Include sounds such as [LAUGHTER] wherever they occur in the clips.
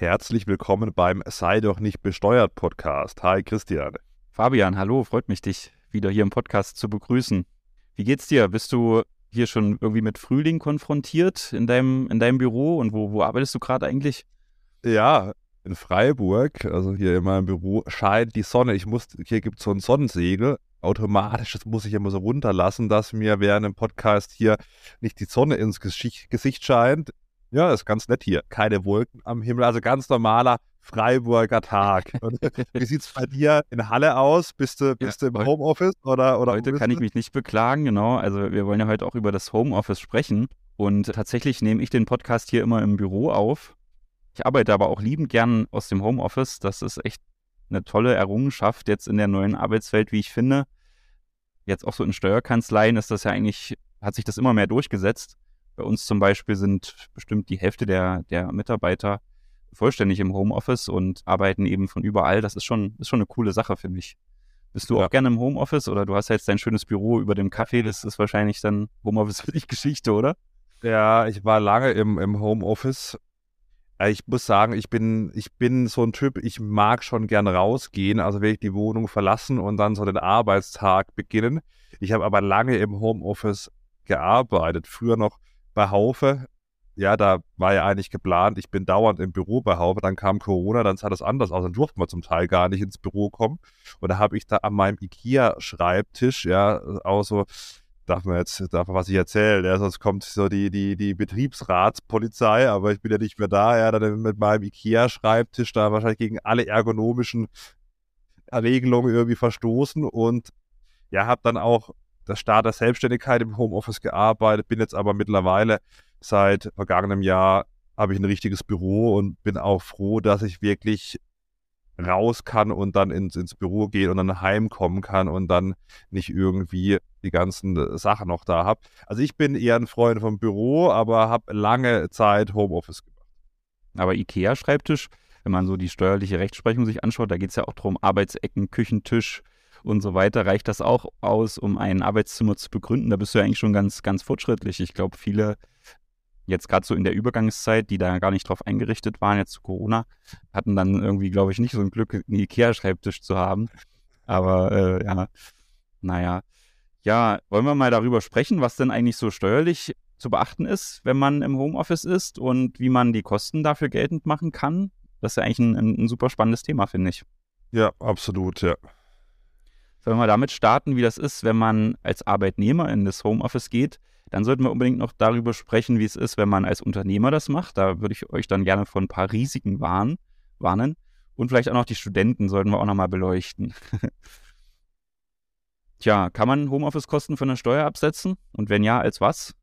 Herzlich willkommen beim Sei doch nicht besteuert Podcast. Hi Christian. Fabian, hallo, freut mich, dich wieder hier im Podcast zu begrüßen. Wie geht's dir? Bist du hier schon irgendwie mit Frühling konfrontiert in deinem, in deinem Büro und wo, wo arbeitest du gerade eigentlich? Ja, in Freiburg, also hier in meinem Büro, scheint die Sonne. Ich muss, hier gibt es so ein Sonnensegel. Automatisch, das muss ich immer so runterlassen, dass mir während dem Podcast hier nicht die Sonne ins Gesicht scheint. Ja, ist ganz nett hier. Keine Wolken am Himmel, also ganz normaler Freiburger Tag. [LAUGHS] Wie sieht es bei dir in Halle aus? Bist du, bist ja, du im Homeoffice oder, oder Heute kann ich mich nicht beklagen, genau. Also wir wollen ja heute auch über das Homeoffice sprechen. Und tatsächlich nehme ich den Podcast hier immer im Büro auf. Ich arbeite aber auch liebend gern aus dem Homeoffice. Das ist echt eine tolle Errungenschaft jetzt in der neuen Arbeitswelt, wie ich finde. Jetzt auch so in Steuerkanzleien ist das ja eigentlich, hat sich das immer mehr durchgesetzt bei uns zum Beispiel sind bestimmt die Hälfte der, der Mitarbeiter vollständig im Homeoffice und arbeiten eben von überall. Das ist schon, ist schon eine coole Sache, finde ich. Bist du ja. auch gerne im Homeoffice oder du hast ja jetzt dein schönes Büro über dem Kaffee? Das ist wahrscheinlich dann Homeoffice für dich Geschichte, oder? Ja, ich war lange im, im Homeoffice. Ich muss sagen, ich bin, ich bin so ein Typ, ich mag schon gern rausgehen, also will ich die Wohnung verlassen und dann so den Arbeitstag beginnen. Ich habe aber lange im Homeoffice gearbeitet. Früher noch bei Haufe, ja, da war ja eigentlich geplant, ich bin dauernd im Büro bei Haufe, dann kam Corona, dann sah das anders aus, dann durften wir zum Teil gar nicht ins Büro kommen. Und da habe ich da an meinem IKEA-Schreibtisch, ja, auch so, darf man jetzt, darf man was ich erzählen, ja, sonst kommt so die, die, die Betriebsratspolizei, aber ich bin ja nicht mehr da, ja, dann mit meinem IKEA-Schreibtisch da wahrscheinlich gegen alle ergonomischen Regelungen irgendwie verstoßen und ja, habe dann auch der Start der Selbstständigkeit im Homeoffice gearbeitet, bin jetzt aber mittlerweile seit vergangenem Jahr habe ich ein richtiges Büro und bin auch froh, dass ich wirklich raus kann und dann ins, ins Büro gehen und dann heimkommen kann und dann nicht irgendwie die ganzen äh, Sachen noch da habe. Also ich bin eher ein Freund vom Büro, aber habe lange Zeit Homeoffice gemacht. Aber IKEA-Schreibtisch, wenn man so die steuerliche Rechtsprechung sich anschaut, da geht es ja auch darum, Arbeitsecken, Küchentisch, und so weiter, reicht das auch aus, um ein Arbeitszimmer zu begründen. Da bist du ja eigentlich schon ganz, ganz fortschrittlich. Ich glaube, viele jetzt gerade so in der Übergangszeit, die da gar nicht drauf eingerichtet waren, jetzt zu Corona, hatten dann irgendwie, glaube ich, nicht so ein Glück, einen Ikea-Schreibtisch zu haben. Aber äh, ja, naja. Ja, wollen wir mal darüber sprechen, was denn eigentlich so steuerlich zu beachten ist, wenn man im Homeoffice ist und wie man die Kosten dafür geltend machen kann? Das ist ja eigentlich ein, ein super spannendes Thema, finde ich. Ja, absolut, ja. Wenn wir damit starten, wie das ist, wenn man als Arbeitnehmer in das Homeoffice geht, dann sollten wir unbedingt noch darüber sprechen, wie es ist, wenn man als Unternehmer das macht. Da würde ich euch dann gerne von ein paar Risiken warnen. warnen. Und vielleicht auch noch die Studenten sollten wir auch nochmal beleuchten. [LAUGHS] Tja, kann man Homeoffice-Kosten von der Steuer absetzen? Und wenn ja, als was?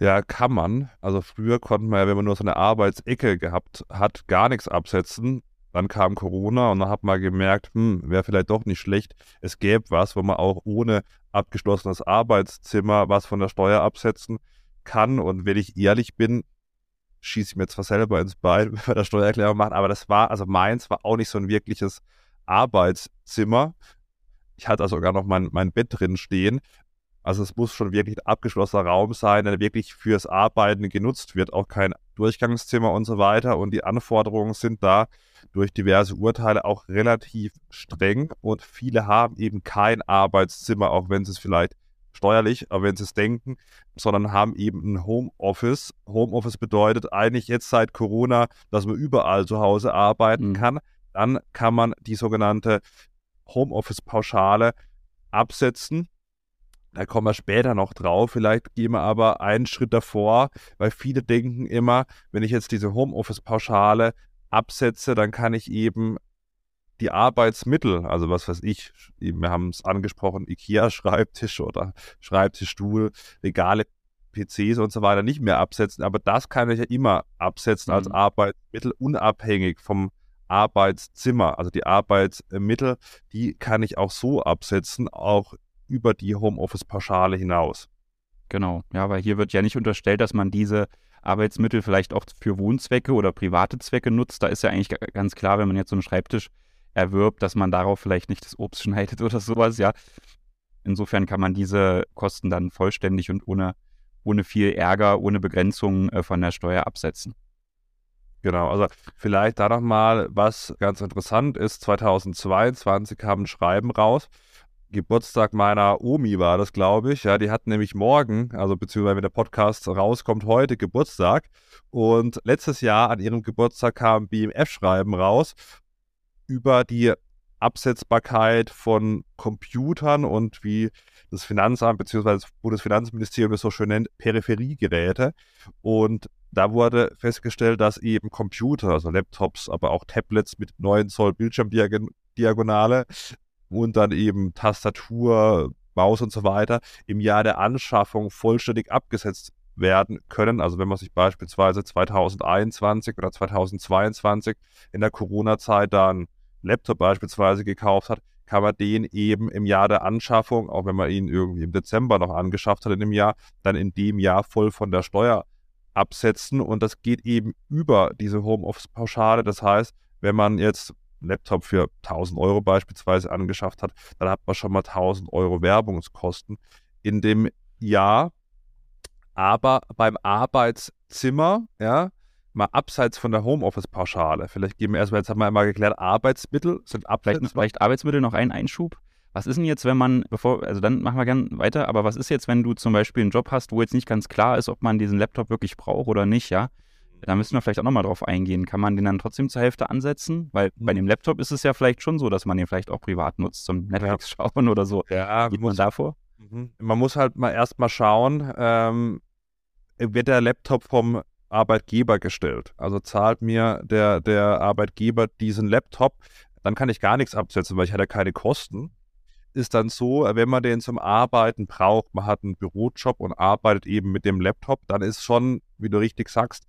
Ja, kann man. Also früher konnte man ja, wenn man nur so eine Arbeitsecke gehabt hat, gar nichts absetzen. Dann kam Corona und dann hat man gemerkt, hm, wäre vielleicht doch nicht schlecht. Es gäbe was, wo man auch ohne abgeschlossenes Arbeitszimmer was von der Steuer absetzen kann. Und wenn ich ehrlich bin, schieße ich mir zwar selber ins Bein, [LAUGHS] wenn wir der Steuererklärung machen, aber das war, also meins war auch nicht so ein wirkliches Arbeitszimmer. Ich hatte also sogar noch mein, mein Bett drin stehen. Also es muss schon wirklich ein abgeschlossener Raum sein, der wirklich fürs Arbeiten genutzt wird, auch kein Durchgangszimmer und so weiter. Und die Anforderungen sind da durch diverse Urteile auch relativ streng und viele haben eben kein Arbeitszimmer, auch wenn sie es vielleicht steuerlich, aber wenn sie es denken, sondern haben eben ein Homeoffice. Homeoffice bedeutet eigentlich jetzt seit Corona, dass man überall zu Hause arbeiten mhm. kann. Dann kann man die sogenannte Homeoffice-Pauschale absetzen. Da kommen wir später noch drauf. Vielleicht gehen wir aber einen Schritt davor, weil viele denken immer, wenn ich jetzt diese Homeoffice-Pauschale absetze, dann kann ich eben die Arbeitsmittel, also was weiß ich, wir haben es angesprochen, IKEA-Schreibtisch [LAUGHS] oder Schreibtischstuhl, legale PCs und so weiter nicht mehr absetzen, aber das kann ich ja immer absetzen mhm. als Arbeitsmittel, unabhängig vom Arbeitszimmer. Also die Arbeitsmittel, die kann ich auch so absetzen, auch über die Homeoffice-Pauschale hinaus. Genau, ja, weil hier wird ja nicht unterstellt, dass man diese Arbeitsmittel vielleicht auch für Wohnzwecke oder private Zwecke nutzt. Da ist ja eigentlich ganz klar, wenn man jetzt so einen Schreibtisch erwirbt, dass man darauf vielleicht nicht das Obst [LAUGHS] schneidet oder sowas, ja. Insofern kann man diese Kosten dann vollständig und ohne, ohne viel Ärger, ohne Begrenzung äh, von der Steuer absetzen. Genau, also vielleicht da nochmal, was ganz interessant ist, 2022 kam ein Schreiben raus, Geburtstag meiner Omi war das, glaube ich. Ja, die hat nämlich morgen, also beziehungsweise wenn der Podcast rauskommt, heute Geburtstag. Und letztes Jahr an ihrem Geburtstag kam BMF-Schreiben raus über die Absetzbarkeit von Computern und wie das Finanzamt bzw. das Bundesfinanzministerium es so schön nennt, Peripheriegeräte. Und da wurde festgestellt, dass eben Computer, also Laptops, aber auch Tablets mit 9 Zoll Bildschirmdiagonale und dann eben Tastatur, Maus und so weiter im Jahr der Anschaffung vollständig abgesetzt werden können. Also wenn man sich beispielsweise 2021 oder 2022 in der Corona-Zeit dann Laptop beispielsweise gekauft hat, kann man den eben im Jahr der Anschaffung, auch wenn man ihn irgendwie im Dezember noch angeschafft hat in dem Jahr, dann in dem Jahr voll von der Steuer absetzen. Und das geht eben über diese Homeoffice-Pauschale. Das heißt, wenn man jetzt Laptop für 1000 Euro beispielsweise angeschafft hat, dann hat man schon mal 1000 Euro Werbungskosten in dem Jahr. Aber beim Arbeitszimmer, ja, mal abseits von der Homeoffice-Pauschale, vielleicht geben wir erstmal, jetzt haben wir einmal geklärt, Arbeitsmittel sind abseits. Vielleicht, vielleicht Arbeitsmittel noch ein Einschub. Was ist denn jetzt, wenn man, bevor, also dann machen wir gerne weiter, aber was ist jetzt, wenn du zum Beispiel einen Job hast, wo jetzt nicht ganz klar ist, ob man diesen Laptop wirklich braucht oder nicht, ja? Da müssen wir vielleicht auch nochmal drauf eingehen. Kann man den dann trotzdem zur Hälfte ansetzen? Weil bei mhm. dem Laptop ist es ja vielleicht schon so, dass man den vielleicht auch privat nutzt zum Netflix schauen oder so. Ja, geht man davor? Mhm. Man muss halt mal erstmal schauen, ähm, wird der Laptop vom Arbeitgeber gestellt? Also zahlt mir der, der Arbeitgeber diesen Laptop, dann kann ich gar nichts absetzen, weil ich hatte keine Kosten. Ist dann so, wenn man den zum Arbeiten braucht, man hat einen Bürojob und arbeitet eben mit dem Laptop, dann ist schon, wie du richtig sagst,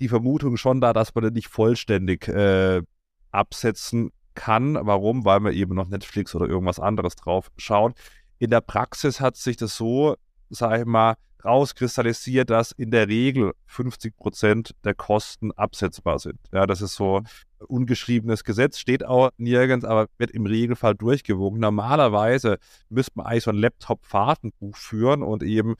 die Vermutung schon da, dass man den nicht vollständig äh, absetzen kann. Warum? Weil man eben noch Netflix oder irgendwas anderes drauf schaut. In der Praxis hat sich das so, sage ich mal, rauskristallisiert, dass in der Regel 50 Prozent der Kosten absetzbar sind. Ja, das ist so ungeschriebenes Gesetz, steht auch nirgends, aber wird im Regelfall durchgewogen. Normalerweise müsste man eigentlich so ein Laptop-Fahrtenbuch führen und eben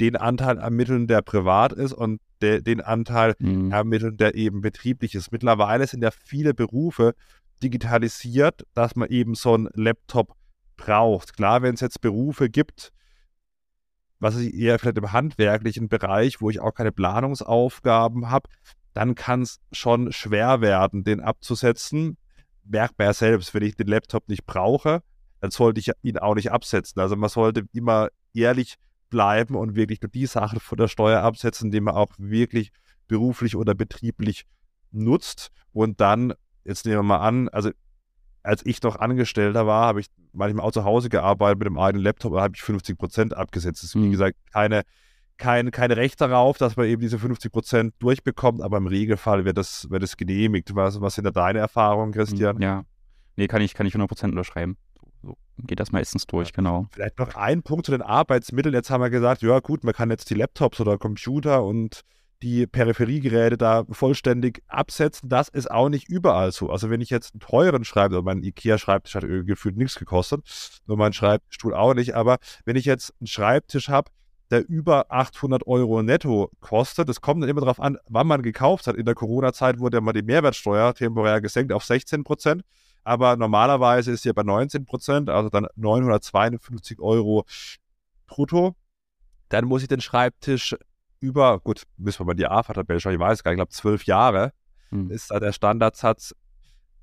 den Anteil ermitteln, der privat ist und de, den Anteil mhm. ermitteln, der eben betrieblich ist. Mittlerweile sind ja viele Berufe digitalisiert, dass man eben so einen Laptop braucht. Klar, wenn es jetzt Berufe gibt, was ich eher vielleicht im handwerklichen Bereich, wo ich auch keine Planungsaufgaben habe, dann kann es schon schwer werden, den abzusetzen. Merkt man ja selbst, wenn ich den Laptop nicht brauche, dann sollte ich ihn auch nicht absetzen. Also man sollte immer ehrlich bleiben und wirklich nur die Sachen von der Steuer absetzen, die man auch wirklich beruflich oder betrieblich nutzt. Und dann, jetzt nehmen wir mal an, also als ich noch Angestellter war, habe ich manchmal auch zu Hause gearbeitet mit dem eigenen Laptop, da habe ich 50 Prozent abgesetzt. Das ist, wie mhm. gesagt, keine, kein, kein Recht darauf, dass man eben diese 50 Prozent durchbekommt, aber im Regelfall wird das, wird das genehmigt. Was, was sind da deine Erfahrungen, Christian? Ja, nee, kann ich, kann ich 100 Prozent unterschreiben so geht das meistens durch, genau. Vielleicht noch ein Punkt zu den Arbeitsmitteln. Jetzt haben wir gesagt, ja gut, man kann jetzt die Laptops oder Computer und die Peripheriegeräte da vollständig absetzen. Das ist auch nicht überall so. Also wenn ich jetzt einen teuren Schreibtisch, mein Ikea-Schreibtisch hat gefühlt nichts gekostet, nur mein Schreibtischstuhl auch nicht, aber wenn ich jetzt einen Schreibtisch habe, der über 800 Euro netto kostet. Das kommt dann immer darauf an, wann man gekauft hat. In der Corona-Zeit wurde ja mal die Mehrwertsteuer temporär gesenkt auf 16 Prozent aber normalerweise ist sie bei 19 Prozent, also dann 952 Euro brutto. Dann muss ich den Schreibtisch über, gut, müssen wir mal die AFA-Tabelle schauen, ich weiß gar nicht, ich glaube zwölf Jahre hm. ist da der Standardsatz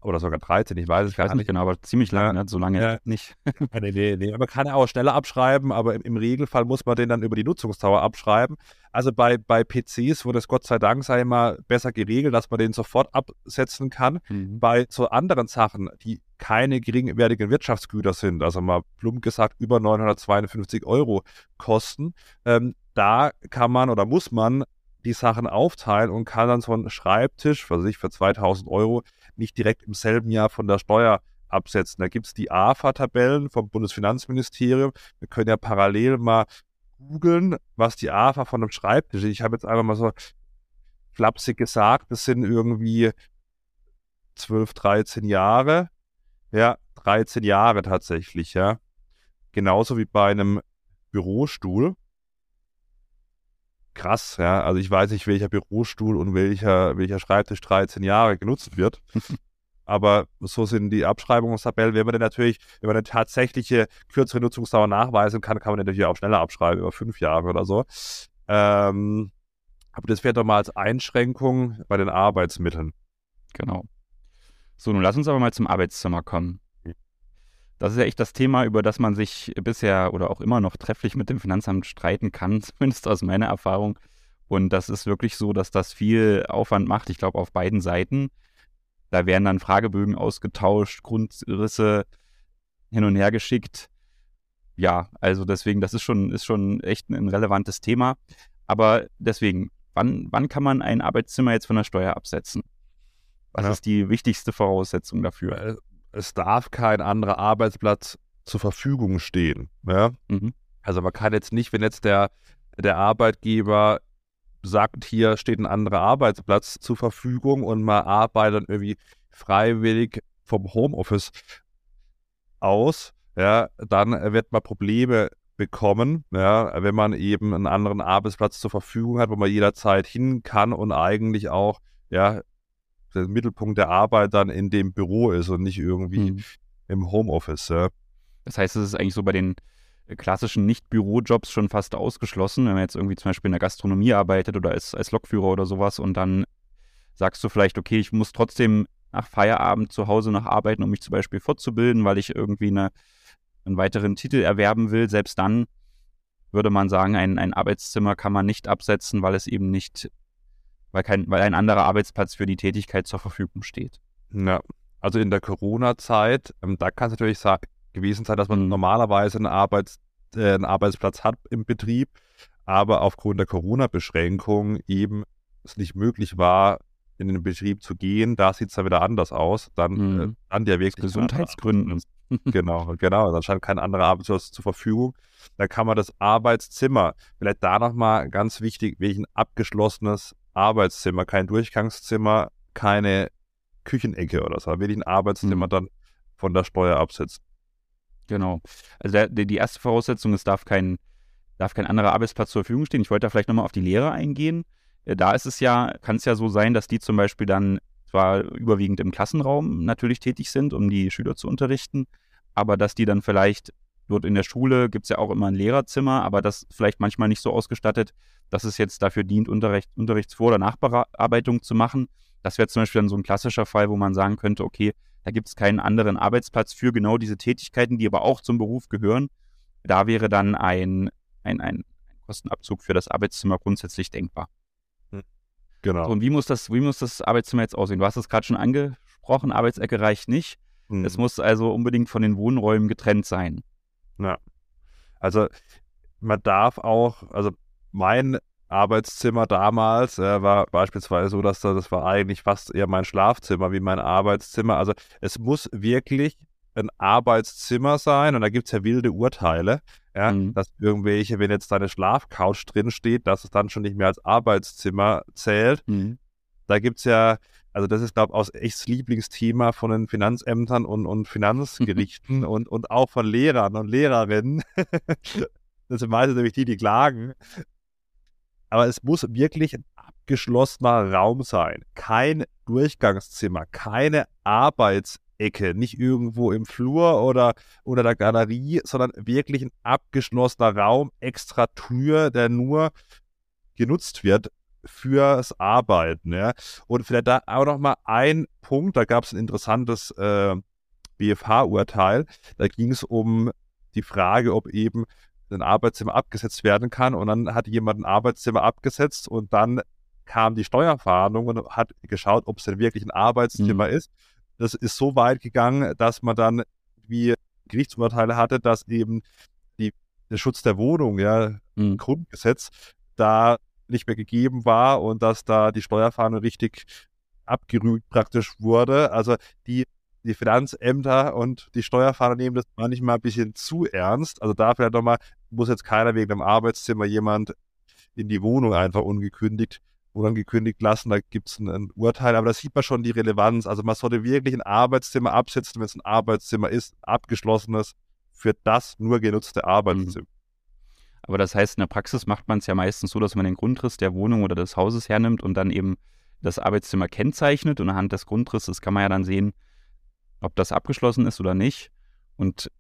oder sogar 13, ich weiß es gar nicht. genau, aber ziemlich lange, ja. ne? so lange ja. nicht. [LAUGHS] nee, nee, nee. Man kann ja auch schneller abschreiben, aber im, im, Regelfall muss man den dann über die Nutzungsdauer abschreiben. Also bei, bei PCs wurde es Gott sei Dank, sei mal, besser geregelt, dass man den sofort absetzen kann. Mhm. Bei so anderen Sachen, die keine geringwertigen Wirtschaftsgüter sind, also mal plump gesagt über 952 Euro kosten, ähm, da kann man oder muss man die Sachen aufteilen und kann dann so einen Schreibtisch, für sich für 2000 Euro, nicht direkt im selben Jahr von der Steuer absetzen. Da gibt es die AFA-Tabellen vom Bundesfinanzministerium. Wir können ja parallel mal googeln, was die AFA von einem Schreibtisch ist. Ich habe jetzt einfach mal so flapsig gesagt, das sind irgendwie 12, 13 Jahre. Ja, 13 Jahre tatsächlich, ja. Genauso wie bei einem Bürostuhl. krass, ja. Also ich weiß nicht, welcher Bürostuhl und welcher, welcher Schreibtisch 13 Jahre genutzt wird. [LAUGHS] Aber so sind die Abschreibungstabellen. Wenn man dann natürlich, wenn man eine tatsächliche kürzere Nutzungsdauer nachweisen kann, kann man natürlich auch schneller abschreiben, über fünf Jahre oder so. Ähm, aber das wäre doch mal als Einschränkung bei den Arbeitsmitteln. Genau. So, nun lass uns aber mal zum Arbeitszimmer kommen. Das ist ja echt das Thema, über das man sich bisher oder auch immer noch trefflich mit dem Finanzamt streiten kann, [LAUGHS] zumindest aus meiner Erfahrung. Und das ist wirklich so, dass das viel Aufwand macht, ich glaube auf beiden Seiten. Da werden dann Fragebögen ausgetauscht, Grundrisse hin und her geschickt. Ja, also deswegen, das ist schon, ist schon echt ein relevantes Thema. Aber deswegen, wann, wann kann man ein Arbeitszimmer jetzt von der Steuer absetzen? Was ja. ist die wichtigste Voraussetzung dafür? Äh, es darf kein anderer Arbeitsplatz zur Verfügung stehen. Ja? Mhm. Also man kann jetzt nicht, wenn jetzt der, der Arbeitgeber sagt, hier steht ein anderer Arbeitsplatz zur Verfügung und man arbeitet irgendwie freiwillig vom Homeoffice aus, ja, dann wird man Probleme bekommen, ja, wenn man eben einen anderen Arbeitsplatz zur Verfügung hat, wo man jederzeit hin kann und eigentlich auch ja, der Mittelpunkt der Arbeit dann in dem Büro ist und nicht irgendwie hm. im Homeoffice. Ja. Das heißt, es ist eigentlich so bei den klassischen Nicht-Bürojobs schon fast ausgeschlossen, wenn man jetzt irgendwie zum Beispiel in der Gastronomie arbeitet oder als, als Lokführer oder sowas und dann sagst du vielleicht, okay, ich muss trotzdem nach Feierabend zu Hause noch arbeiten, um mich zum Beispiel fortzubilden, weil ich irgendwie eine, einen weiteren Titel erwerben will. Selbst dann würde man sagen, ein, ein Arbeitszimmer kann man nicht absetzen, weil es eben nicht, weil, kein, weil ein anderer Arbeitsplatz für die Tätigkeit zur Verfügung steht. Ja, also in der Corona-Zeit, ähm, da kann es natürlich gewesen sein, dass man mhm. normalerweise einen, Arbeits, äh, einen Arbeitsplatz hat im Betrieb, aber aufgrund der Corona-Beschränkung eben es nicht möglich war, in den Betrieb zu gehen. Da sieht es dann wieder anders aus. Dann, mhm. äh, dann ja wirklich Gesundheitsgründen. genau, genau. Dann scheint kein anderer Arbeitsplatz zur Verfügung. Dann kann man das Arbeitszimmer, vielleicht da nochmal ganz wichtig, welchen abgeschlossenes Arbeitszimmer, kein Durchgangszimmer, keine Küchenecke oder so, wirklich ein Arbeitszimmer mhm. dann von der Steuer absetzen. Genau. Also der, die erste Voraussetzung, es darf kein, darf kein anderer Arbeitsplatz zur Verfügung stehen. Ich wollte da vielleicht nochmal auf die Lehre eingehen. Äh, da ist es ja, kann es ja so sein, dass die zum Beispiel dann zwar überwiegend im Klassenraum natürlich tätig sind, um die Schüler zu unterrichten, aber dass die dann vielleicht dort in der Schule gibt es ja auch immer ein Lehrerzimmer, aber das vielleicht manchmal nicht so ausgestattet, dass es jetzt dafür dient, Unterricht, Unterrichtsvor- oder Nachbearbeitung zu machen. Das wäre zum Beispiel dann so ein klassischer Fall, wo man sagen könnte, okay, da gibt es keinen anderen Arbeitsplatz für genau diese Tätigkeiten, die aber auch zum Beruf gehören. Da wäre dann ein, ein, ein Kostenabzug für das Arbeitszimmer grundsätzlich denkbar. Hm. Genau. So, und wie muss, das, wie muss das Arbeitszimmer jetzt aussehen? Du hast es gerade schon angesprochen, Arbeitsecke reicht nicht. Mhm. Es muss also unbedingt von den Wohnräumen getrennt sein. Ja. Also man darf auch, also mein Arbeitszimmer damals äh, war beispielsweise so, dass das, das war eigentlich fast eher mein Schlafzimmer wie mein Arbeitszimmer. Also es muss wirklich ein Arbeitszimmer sein und da gibt es ja wilde Urteile, ja, mhm. dass irgendwelche, wenn jetzt deine Schlafcouch drin steht, dass es dann schon nicht mehr als Arbeitszimmer zählt. Mhm. Da gibt es ja, also das ist, glaube ich, auch echt das Lieblingsthema von den Finanzämtern und, und Finanzgerichten [LAUGHS] und, und auch von Lehrern und Lehrerinnen. das sind meistens nämlich die, die klagen, aber es muss wirklich ein abgeschlossener Raum sein. Kein Durchgangszimmer, keine Arbeitsecke, nicht irgendwo im Flur oder unter der Galerie, sondern wirklich ein abgeschlossener Raum, extra Tür, der nur genutzt wird fürs Arbeiten. Ja. Und vielleicht da auch nochmal ein Punkt, da gab es ein interessantes äh, BFH-Urteil, da ging es um die Frage, ob eben ein Arbeitszimmer abgesetzt werden kann. Und dann hat jemand ein Arbeitszimmer abgesetzt und dann kam die Steuerfahndung und hat geschaut, ob es denn wirklich ein Arbeitszimmer mhm. ist. Das ist so weit gegangen, dass man dann wie Gerichtsurteile hatte, dass eben die, der Schutz der Wohnung, ja, mhm. Grundgesetz, da nicht mehr gegeben war und dass da die Steuerfahndung richtig abgerügt praktisch wurde. Also die die Finanzämter und die Steuerfahnder nehmen das manchmal ein bisschen zu ernst. Also da vielleicht nochmal, muss jetzt keiner wegen einem Arbeitszimmer jemand in die Wohnung einfach ungekündigt unangekündigt lassen. Da gibt es ein, ein, Urteil, aber da sieht man schon die Relevanz. Also man sollte wirklich ein Arbeitszimmer absetzen, wenn es ein Arbeitszimmer ist, abgeschlossenes, für das nur genutzte Arbeitszimmer. Aber das heißt, in der Praxis macht man es ja meistens so, dass man den Grundriss der Wohnung oder des Hauses hernimmt und dann eben das Arbeitszimmer kennzeichnet. Und anhand des Grundrisses kann man ja dann sehen, ob das abgeschlossen ist oder nicht. Und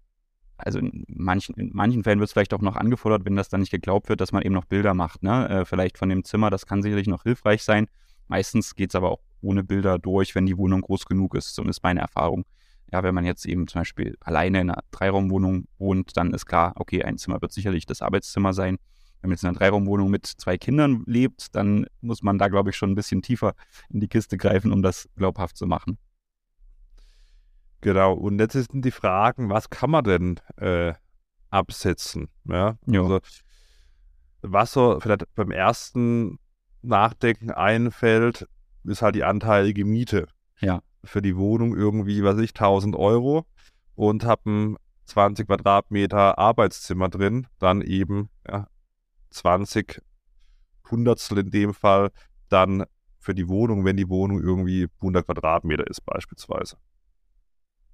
also in manchen, in manchen Fällen wird es vielleicht auch noch angefordert, wenn das dann nicht geglaubt wird, dass man eben noch Bilder macht. Ne? Äh, vielleicht von dem Zimmer, das kann sicherlich noch hilfreich sein. Meistens geht es aber auch ohne Bilder durch, wenn die Wohnung groß genug ist, zumindest meine Erfahrung. Ja, wenn man jetzt eben zum Beispiel alleine in einer Dreiraumwohnung wohnt, dann ist klar, okay, ein Zimmer wird sicherlich das Arbeitszimmer sein. Wenn man jetzt in einer Dreiraumwohnung mit zwei Kindern lebt, dann muss man da, glaube ich, schon ein bisschen tiefer in die Kiste greifen, um das glaubhaft zu machen. Genau, und jetzt sind die Fragen, was kann man denn äh, absetzen? Ja? Also, was so vielleicht beim ersten Nachdenken einfällt, ist halt die anteilige Miete. Ja. Für die Wohnung irgendwie, was ich, 1000 Euro und habe ein 20 Quadratmeter Arbeitszimmer drin, dann eben ja, 20 Hundertstel in dem Fall dann für die Wohnung, wenn die Wohnung irgendwie 100 Quadratmeter ist beispielsweise.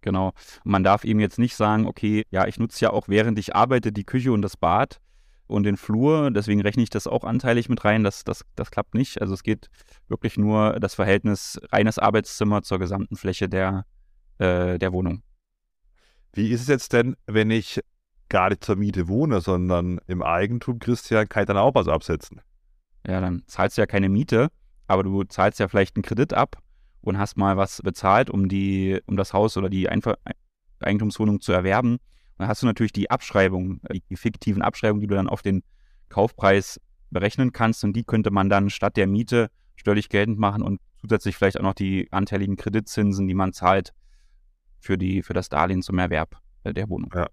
Genau. Man darf eben jetzt nicht sagen, okay, ja, ich nutze ja auch während ich arbeite die Küche und das Bad und den Flur, deswegen rechne ich das auch anteilig mit rein. Das, das, das klappt nicht. Also es geht wirklich nur das Verhältnis reines Arbeitszimmer zur gesamten Fläche der, äh, der Wohnung. Wie ist es jetzt denn, wenn ich gar nicht zur Miete wohne, sondern im Eigentum, Christian, kann ich dann auch was absetzen? Ja, dann zahlst du ja keine Miete, aber du zahlst ja vielleicht einen Kredit ab und hast mal was bezahlt, um die, um das Haus oder die Einver Eigentumswohnung zu erwerben. dann hast du natürlich die Abschreibung, die fiktiven Abschreibungen, die du dann auf den Kaufpreis berechnen kannst und die könnte man dann statt der Miete steuerlich geltend machen und zusätzlich vielleicht auch noch die anteiligen Kreditzinsen, die man zahlt für, die, für das Darlehen zum Erwerb äh, der Wohnung. Ja,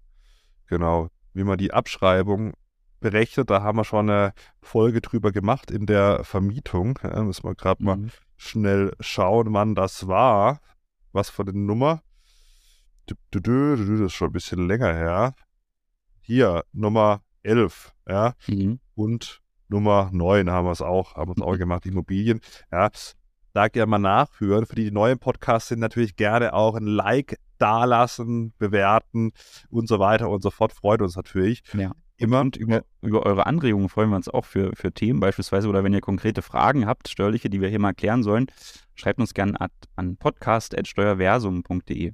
genau. Wie man die Abschreibung berechnet, da haben wir schon eine Folge drüber gemacht in der Vermietung. Ja, müssen wir gerade mhm. Schnell schauen, wann das war. Was für eine Nummer? Das ist schon ein bisschen länger her. Hier, Nummer 11, ja. Mhm. Und Nummer 9 haben wir es auch, haben wir es auch mhm. gemacht, Immobilien. Ja, da gerne mal nachhören. Für die, die neuen Podcasts sind natürlich gerne auch ein Like dalassen, bewerten und so weiter und so fort. Freut uns natürlich. Ja. Immer. Und über, über eure Anregungen freuen wir uns auch für, für Themen beispielsweise oder wenn ihr konkrete Fragen habt, steuerliche, die wir hier mal klären sollen, schreibt uns gerne an, an podcast.steuerversum.de.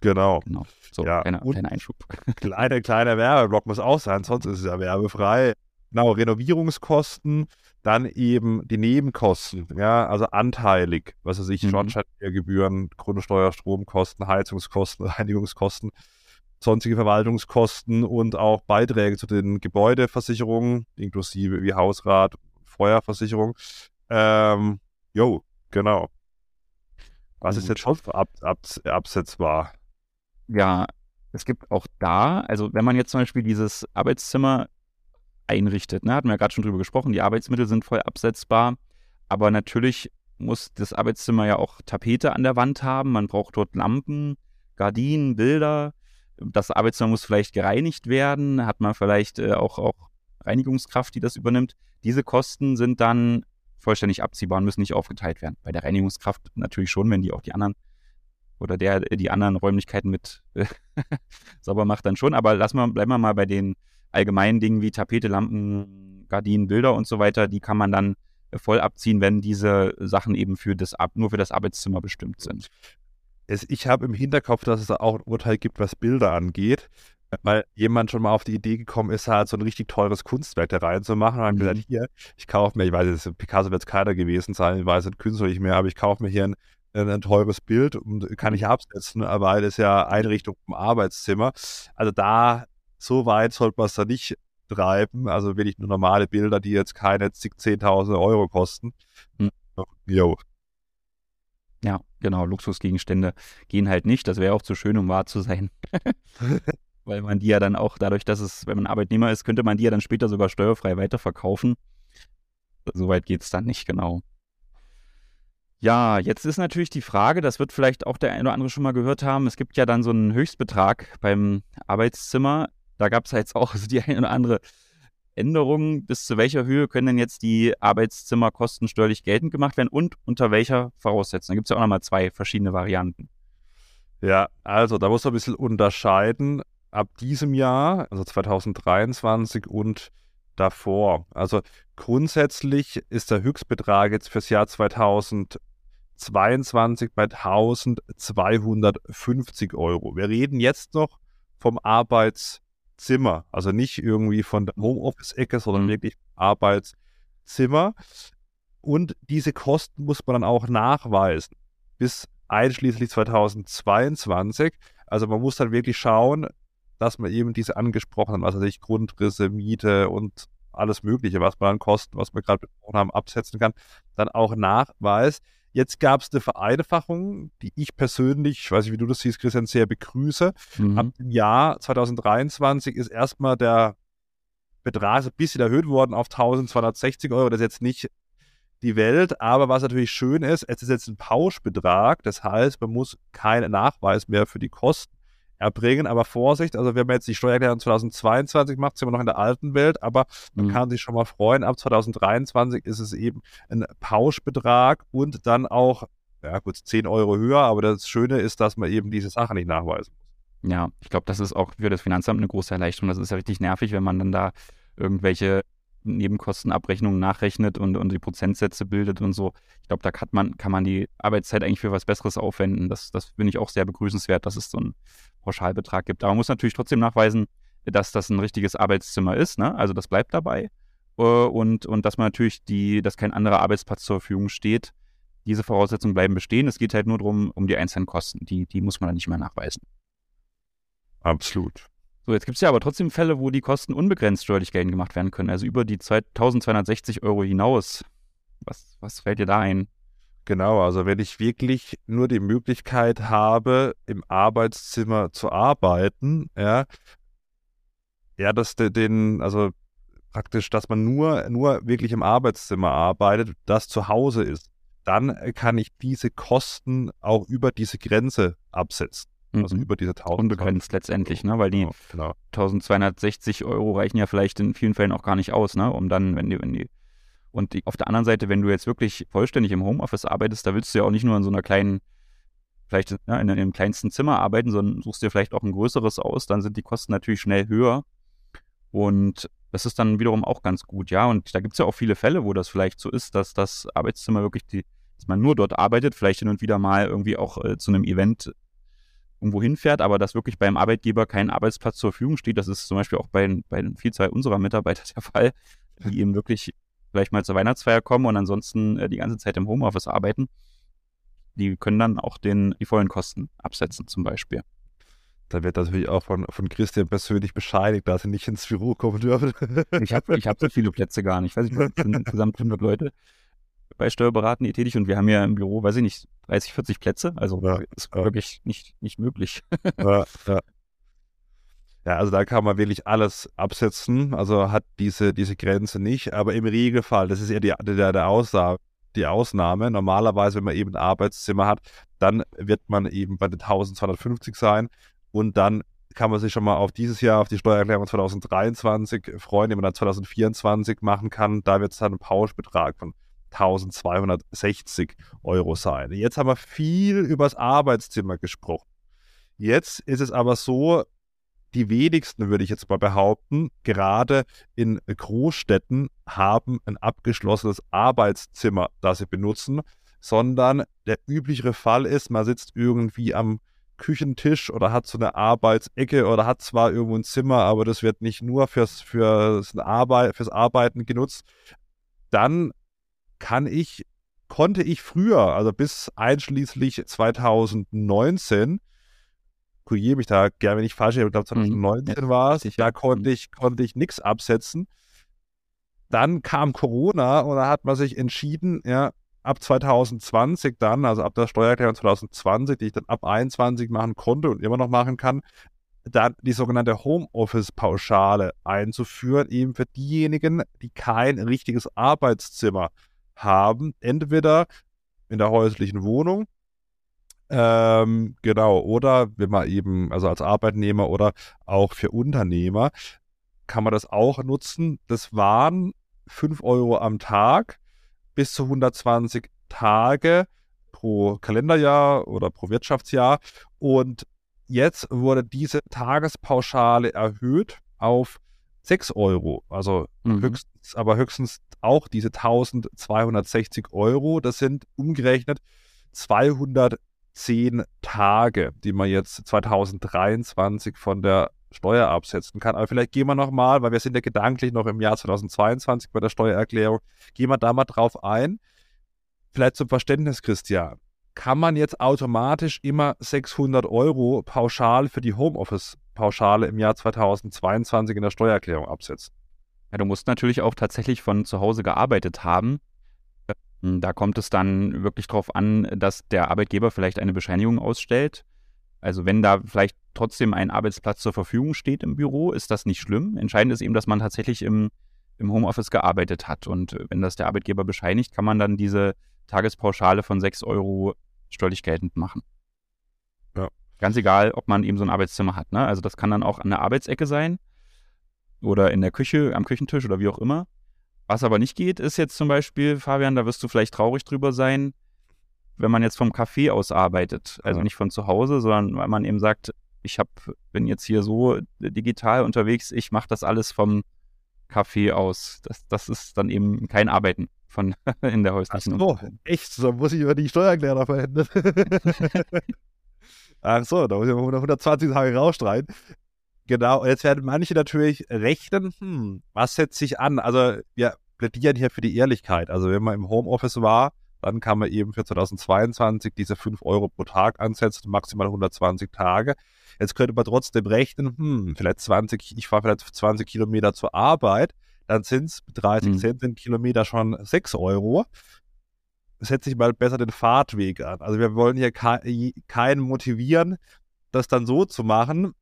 Genau. genau. So, ja. kleiner, kleiner Einschub. [LAUGHS] Kleiner, kleiner Werbeblock muss auch sein, sonst ist es ja werbefrei. Genau, Renovierungskosten, dann eben die Nebenkosten, ja, also anteilig, was weiß ich, mhm. Schornsteingebühren, Grundsteuer, Stromkosten, Heizungskosten, [LAUGHS] Reinigungskosten sonstige Verwaltungskosten und auch Beiträge zu den Gebäudeversicherungen, inklusive wie Hausrat, Feuerversicherung. Ähm, jo, genau. Was ist jetzt schon ab, ab, absetzbar? Ja, es gibt auch da, also wenn man jetzt zum Beispiel dieses Arbeitszimmer einrichtet, ne, hatten wir ja gerade schon drüber gesprochen, die Arbeitsmittel sind voll absetzbar, aber natürlich muss das Arbeitszimmer ja auch Tapete an der Wand haben, man braucht dort Lampen, Gardinen, Bilder, das Arbeitszimmer muss vielleicht gereinigt werden, hat man vielleicht äh, auch, auch Reinigungskraft, die das übernimmt. Diese Kosten sind dann vollständig abziehbar und müssen nicht aufgeteilt werden. Bei der Reinigungskraft natürlich schon, wenn die auch die anderen oder der die anderen Räumlichkeiten mit äh, [LAUGHS] sauber macht, dann schon. Aber lassen wir, bleiben wir mal bei den allgemeinen Dingen wie Tapete, Lampen, Gardinen, Bilder und so weiter. Die kann man dann äh, voll abziehen, wenn diese Sachen eben für das, nur für das Arbeitszimmer bestimmt sind es, ich habe im Hinterkopf, dass es da auch ein Urteil gibt, was Bilder angeht, weil jemand schon mal auf die Idee gekommen ist, halt so ein richtig teures Kunstwerk da reinzumachen. Und dann mhm. gesagt, hier, ich kaufe mir, ich weiß, Picasso wird es keiner gewesen sein, ich weiß nicht, Künstler nicht mehr, aber ich kaufe mir hier ein, ein, teures Bild und kann ich absetzen, weil es ja Einrichtung im Arbeitszimmer. Also da, so weit sollte man es da nicht treiben. Also will ich nur normale Bilder, die jetzt keine zig, 10.000 Euro kosten. Mhm. Ja, genau, Luxusgegenstände gehen halt nicht. Das wäre auch zu schön, um wahr zu sein. [LAUGHS] Weil man die ja dann auch, dadurch, dass es, wenn man Arbeitnehmer ist, könnte man die ja dann später sogar steuerfrei weiterverkaufen. Soweit geht es dann nicht, genau. Ja, jetzt ist natürlich die Frage, das wird vielleicht auch der eine oder andere schon mal gehört haben, es gibt ja dann so einen Höchstbetrag beim Arbeitszimmer. Da gab es jetzt auch [LAUGHS] die eine oder andere Änderungen, bis zu welcher Höhe können denn jetzt die Arbeitszimmerkosten steuerlich geltend gemacht werden und unter welcher Voraussetzung? Da gibt es ja auch nochmal zwei verschiedene Varianten. Ja, also da muss man ein bisschen unterscheiden. Ab diesem Jahr, also 2023 und davor. Also grundsätzlich ist der Höchstbetrag jetzt fürs Jahr 2022 bei 1250 Euro. Wir reden jetzt noch vom Arbeitszimmer, also nicht irgendwie von der Homeoffice-Ecke, sondern mhm. wirklich Arbeitszimmer. Und diese Kosten muss man dann auch nachweisen bis einschließlich 2022. Also man muss dann wirklich schauen, dass man eben diese angesprochenen, was weiß ich, Grundrisse, Miete und alles Mögliche, was man an Kosten, was wir gerade besprochen haben, absetzen kann, dann auch nachweist. Jetzt gab es eine Vereinfachung, die ich persönlich, ich weiß nicht, wie du das siehst, Christian, sehr begrüße. Mhm. Ab dem Jahr 2023 ist erstmal der Betrag ein bisschen erhöht worden auf 1260 Euro. Das ist jetzt nicht die Welt, aber was natürlich schön ist, es ist jetzt ein Pauschbetrag. Das heißt, man muss keinen Nachweis mehr für die Kosten erbringen. Aber Vorsicht, also wenn man jetzt die Steuererklärung 2022 macht, sind wir noch in der alten Welt, aber man mhm. kann sich schon mal freuen, ab 2023 ist es eben ein Pauschbetrag und dann auch, ja gut, 10 Euro höher, aber das Schöne ist, dass man eben diese Sache nicht nachweisen muss. Ja, ich glaube, das ist auch für das Finanzamt eine große Erleichterung. Das ist ja richtig nervig, wenn man dann da irgendwelche Nebenkostenabrechnungen nachrechnet und, und die Prozentsätze bildet und so. Ich glaube, da kann man, kann man die Arbeitszeit eigentlich für was Besseres aufwenden. Das, das finde ich auch sehr begrüßenswert, dass es so einen Pauschalbetrag gibt. Aber man muss natürlich trotzdem nachweisen, dass das ein richtiges Arbeitszimmer ist. Ne? Also das bleibt dabei. Äh, und, und dass man natürlich die, dass kein anderer Arbeitsplatz zur Verfügung steht. Diese Voraussetzungen bleiben bestehen. Es geht halt nur darum, um die einzelnen Kosten. Die, die muss man dann nicht mehr nachweisen. Absolut. So, jetzt gibt es ja aber trotzdem Fälle, wo die Kosten unbegrenzt steuerlich geltend gemacht werden können, also über die 1260 Euro hinaus. Was, was fällt dir da ein? Genau, also wenn ich wirklich nur die Möglichkeit habe, im Arbeitszimmer zu arbeiten, ja, ja, dass den, also praktisch, dass man nur, nur wirklich im Arbeitszimmer arbeitet, das zu Hause ist, dann kann ich diese Kosten auch über diese Grenze absetzen. Also mhm. über diese 1000. Unbegrenzt letztendlich, ne? weil die genau. 1260 Euro reichen ja vielleicht in vielen Fällen auch gar nicht aus, ne? um dann, wenn die, wenn die und die, auf der anderen Seite, wenn du jetzt wirklich vollständig im Homeoffice arbeitest, da willst du ja auch nicht nur in so einer kleinen, vielleicht ja, in einem kleinsten Zimmer arbeiten, sondern suchst dir vielleicht auch ein größeres aus, dann sind die Kosten natürlich schnell höher. Und das ist dann wiederum auch ganz gut, ja. Und da gibt es ja auch viele Fälle, wo das vielleicht so ist, dass das Arbeitszimmer wirklich die, dass man nur dort arbeitet, vielleicht hin und wieder mal irgendwie auch äh, zu einem Event irgendwo hinfährt, aber dass wirklich beim Arbeitgeber kein Arbeitsplatz zur Verfügung steht. Das ist zum Beispiel auch bei, bei der Vielzahl unserer Mitarbeiter der Fall, die eben wirklich vielleicht mal zur Weihnachtsfeier kommen und ansonsten äh, die ganze Zeit im Homeoffice arbeiten. Die können dann auch den, die vollen Kosten absetzen, zum Beispiel. Da wird natürlich auch von, von Christian persönlich bescheinigt, dass sie nicht ins Büro kommen dürfen. ich habe ich hab so viele Plätze gar nicht. Ich weiß nicht, es sind insgesamt 100 Leute bei Steuerberaten hier tätig und wir haben ja im Büro, weiß ich nicht, 30, 40 Plätze. Also ja, ist ja. wirklich nicht, nicht möglich. [LAUGHS] Ja, ja. Ja, also da kann man wirklich alles absetzen. Also hat diese, diese Grenze nicht. Aber im Regelfall, das ist eher die, der, der Aussage, die Ausnahme. Normalerweise, wenn man eben ein Arbeitszimmer hat, dann wird man eben bei den 1250 sein. Und dann kann man sich schon mal auf dieses Jahr, auf die Steuererklärung 2023 freuen, die man dann 2024 machen kann. Da wird es dann ein Pauschbetrag von 1260 Euro sein. Jetzt haben wir viel über das Arbeitszimmer gesprochen. Jetzt ist es aber so, die wenigsten, würde ich jetzt mal behaupten, gerade in Großstädten haben ein abgeschlossenes Arbeitszimmer, das sie benutzen, sondern der üblichere Fall ist, man sitzt irgendwie am Küchentisch oder hat so eine Arbeitsecke oder hat zwar irgendwo ein Zimmer, aber das wird nicht nur fürs, fürs, Arbeit, fürs Arbeiten genutzt. Dann kann ich, konnte ich früher, also bis einschließlich 2019, korrigiere mich da gerne, wenn ich falsch ich glaube 2019 mhm. war es, da konnte ich, konnte ich nichts absetzen. Dann kam Corona und da hat man sich entschieden, ja, ab 2020 dann, also ab der Steuererklärung 2020, die ich dann ab 21 machen konnte und immer noch machen kann, dann die sogenannte Homeoffice-Pauschale einzuführen, eben für diejenigen, die kein richtiges Arbeitszimmer haben, entweder in der häuslichen Wohnung, ähm, genau, oder wenn man eben, also als Arbeitnehmer oder auch für Unternehmer, kann man das auch nutzen. Das waren 5 Euro am Tag bis zu 120 Tage pro Kalenderjahr oder pro Wirtschaftsjahr. Und jetzt wurde diese Tagespauschale erhöht auf 6 Euro. Also mhm. höchstens, aber höchstens auch diese 1260 Euro. Das sind umgerechnet 210 Tage, die man jetzt 2023 von der Steuer absetzen kann. Aber vielleicht gehen wir nochmal, weil wir sind ja gedanklich noch im Jahr 2022 bei der Steuererklärung, gehen wir da mal drauf ein. Vielleicht zum Verständnis, Christian. Kann man jetzt automatisch immer 600 Euro pauschal für die Homeoffice-Pauschale im Jahr 2022 in der Steuererklärung absetzen? Ja, du musst natürlich auch tatsächlich von zu Hause gearbeitet haben. Da kommt es dann wirklich darauf an, dass der Arbeitgeber vielleicht eine Bescheinigung ausstellt. Also wenn da vielleicht trotzdem ein Arbeitsplatz zur Verfügung steht im Büro, ist das nicht schlimm. Entscheidend ist eben, dass man tatsächlich im, im Homeoffice gearbeitet hat. Und äh, wenn das der Arbeitgeber bescheinigt, kann man dann diese Tagespauschale von 6 Euro steuerlich geltend machen. Ganz egal, ob man eben so ein Arbeitszimmer hat. Ne? Also das kann dann auch an der Arbeitsecke sein oder in der Küche, am Küchentisch oder wie auch immer. Was aber nicht geht, ist jetzt zum Beispiel, Fabian, da wirst du vielleicht traurig drüber sein, wenn man jetzt vom Café aus arbeitet, also nicht von zu Hause, sondern weil man eben sagt, ich hab, bin jetzt hier so digital unterwegs, ich mache das alles vom Café aus. Das, das ist dann eben kein Arbeiten von [LAUGHS] in der häuslichen Ach so, echt? So muss ich über die Steuererklärung verändern. [LAUGHS] [LAUGHS] Ach so, da muss ich 120 Tage rausstreiten. Genau, und jetzt werden manche natürlich rechnen, hm, was setzt sich an? Also wir plädieren hier für die Ehrlichkeit. Also wenn man im Homeoffice war, dann kann man eben für 2022 diese 5 Euro pro Tag ansetzen, maximal 120 Tage. Jetzt könnte man trotzdem rechnen, hm, vielleicht 20, ich fahre vielleicht 20 Kilometer zur Arbeit, dann sind es 30 mhm. Cent den Kilometer schon 6 Euro. Setze ich mal besser den Fahrtweg an. Also wir wollen hier keinen motivieren, das dann so zu machen.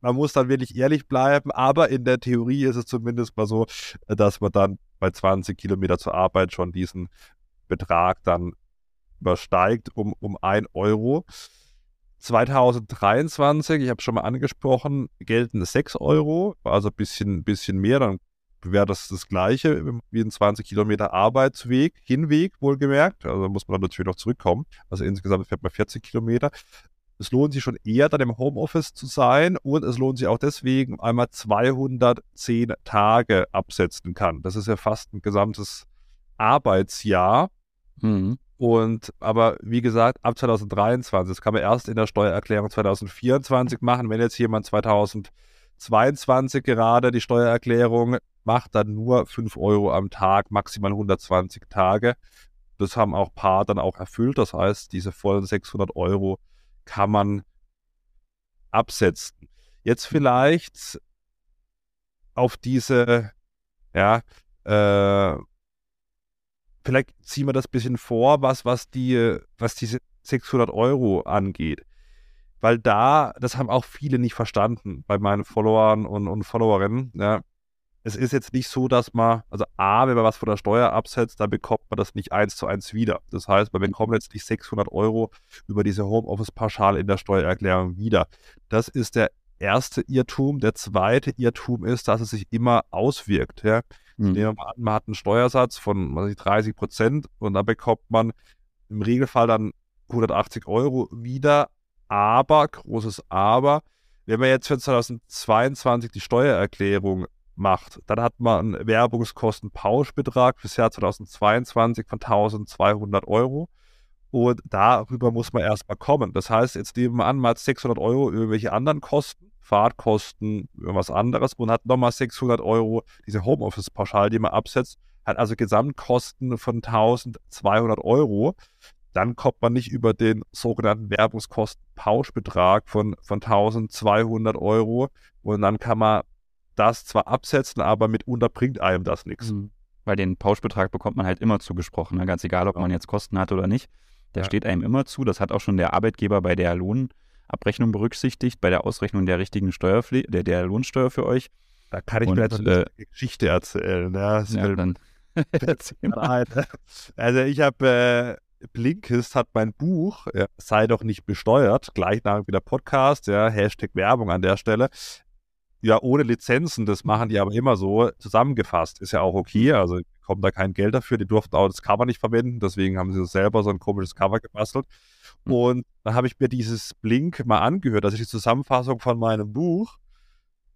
Man muss dann wirklich ehrlich bleiben, aber in der Theorie ist es zumindest mal so, dass man dann bei 20 Kilometer zur Arbeit schon diesen Betrag dann übersteigt um, um 1 Euro. 2023, ich habe schon mal angesprochen, gelten 6 Euro, also ein bisschen, bisschen mehr, dann wäre das das gleiche wie ein 20 Kilometer Arbeitsweg, Hinweg wohlgemerkt, also muss man dann natürlich noch zurückkommen, also insgesamt fährt man 40 Kilometer. Es lohnt sich schon eher, dann im Homeoffice zu sein und es lohnt sich auch deswegen, einmal 210 Tage absetzen kann. Das ist ja fast ein gesamtes Arbeitsjahr. Mhm. Und aber wie gesagt, ab 2023, das kann man erst in der Steuererklärung 2024 machen. Wenn jetzt jemand 2022 gerade die Steuererklärung macht, dann nur 5 Euro am Tag, maximal 120 Tage. Das haben auch Paar dann auch erfüllt. Das heißt, diese vollen 600 Euro kann man absetzen. Jetzt vielleicht auf diese, ja, äh, vielleicht ziehen wir das ein bisschen vor, was, was, die, was diese 600 Euro angeht. Weil da, das haben auch viele nicht verstanden bei meinen Followern und, und Followerinnen. Ja. Es ist jetzt nicht so, dass man, also A, wenn man was von der Steuer absetzt, dann bekommt man das nicht eins zu eins wieder. Das heißt, man bekommt letztlich 600 Euro über diese Homeoffice-Pauschale in der Steuererklärung wieder. Das ist der erste Irrtum. Der zweite Irrtum ist, dass es sich immer auswirkt. Ja. Mhm. Nehmen wir mal an, man hat einen Steuersatz von was ich, 30 Prozent und da bekommt man im Regelfall dann 180 Euro wieder. Aber, großes Aber, wenn man jetzt für 2022 die Steuererklärung macht, dann hat man einen Werbungskostenpauschbetrag fürs Jahr 2022 von 1200 Euro. Und darüber muss man erstmal kommen. Das heißt, jetzt nehmen wir an, hat 600 Euro irgendwelche anderen Kosten Fahrtkosten, irgendwas anderes und hat nochmal 600 Euro diese Homeoffice-Pauschale, die man absetzt, hat also Gesamtkosten von 1200 Euro. Dann kommt man nicht über den sogenannten Werbungskosten-Pauschbetrag von, von 1200 Euro und dann kann man das zwar absetzen, aber mitunter bringt einem das nichts. Mhm. Weil den Pauschbetrag bekommt man halt immer zugesprochen, ne? ganz egal, ob man jetzt Kosten hat oder nicht. Der ja. steht einem immer zu. Das hat auch schon der Arbeitgeber bei der Lohn, Abrechnung berücksichtigt bei der Ausrechnung der richtigen Steuerpflicht, der, der Lohnsteuer für euch. Da kann ich Und, mir jetzt äh, eine Geschichte erzählen. Ja, ja dann [LAUGHS] [LAUGHS] also ich habe äh, Blinkist hat mein Buch ja, Sei doch nicht besteuert, gleichnamig wie der Podcast, ja, Hashtag Werbung an der Stelle. Ja, ohne Lizenzen, das machen die aber immer so zusammengefasst. Ist ja auch okay, also kommt da kein Geld dafür. Die durften auch das Cover nicht verwenden, deswegen haben sie selber so ein komisches Cover gebastelt. Hm. Und dann habe ich mir dieses Blink mal angehört, also die Zusammenfassung von meinem Buch.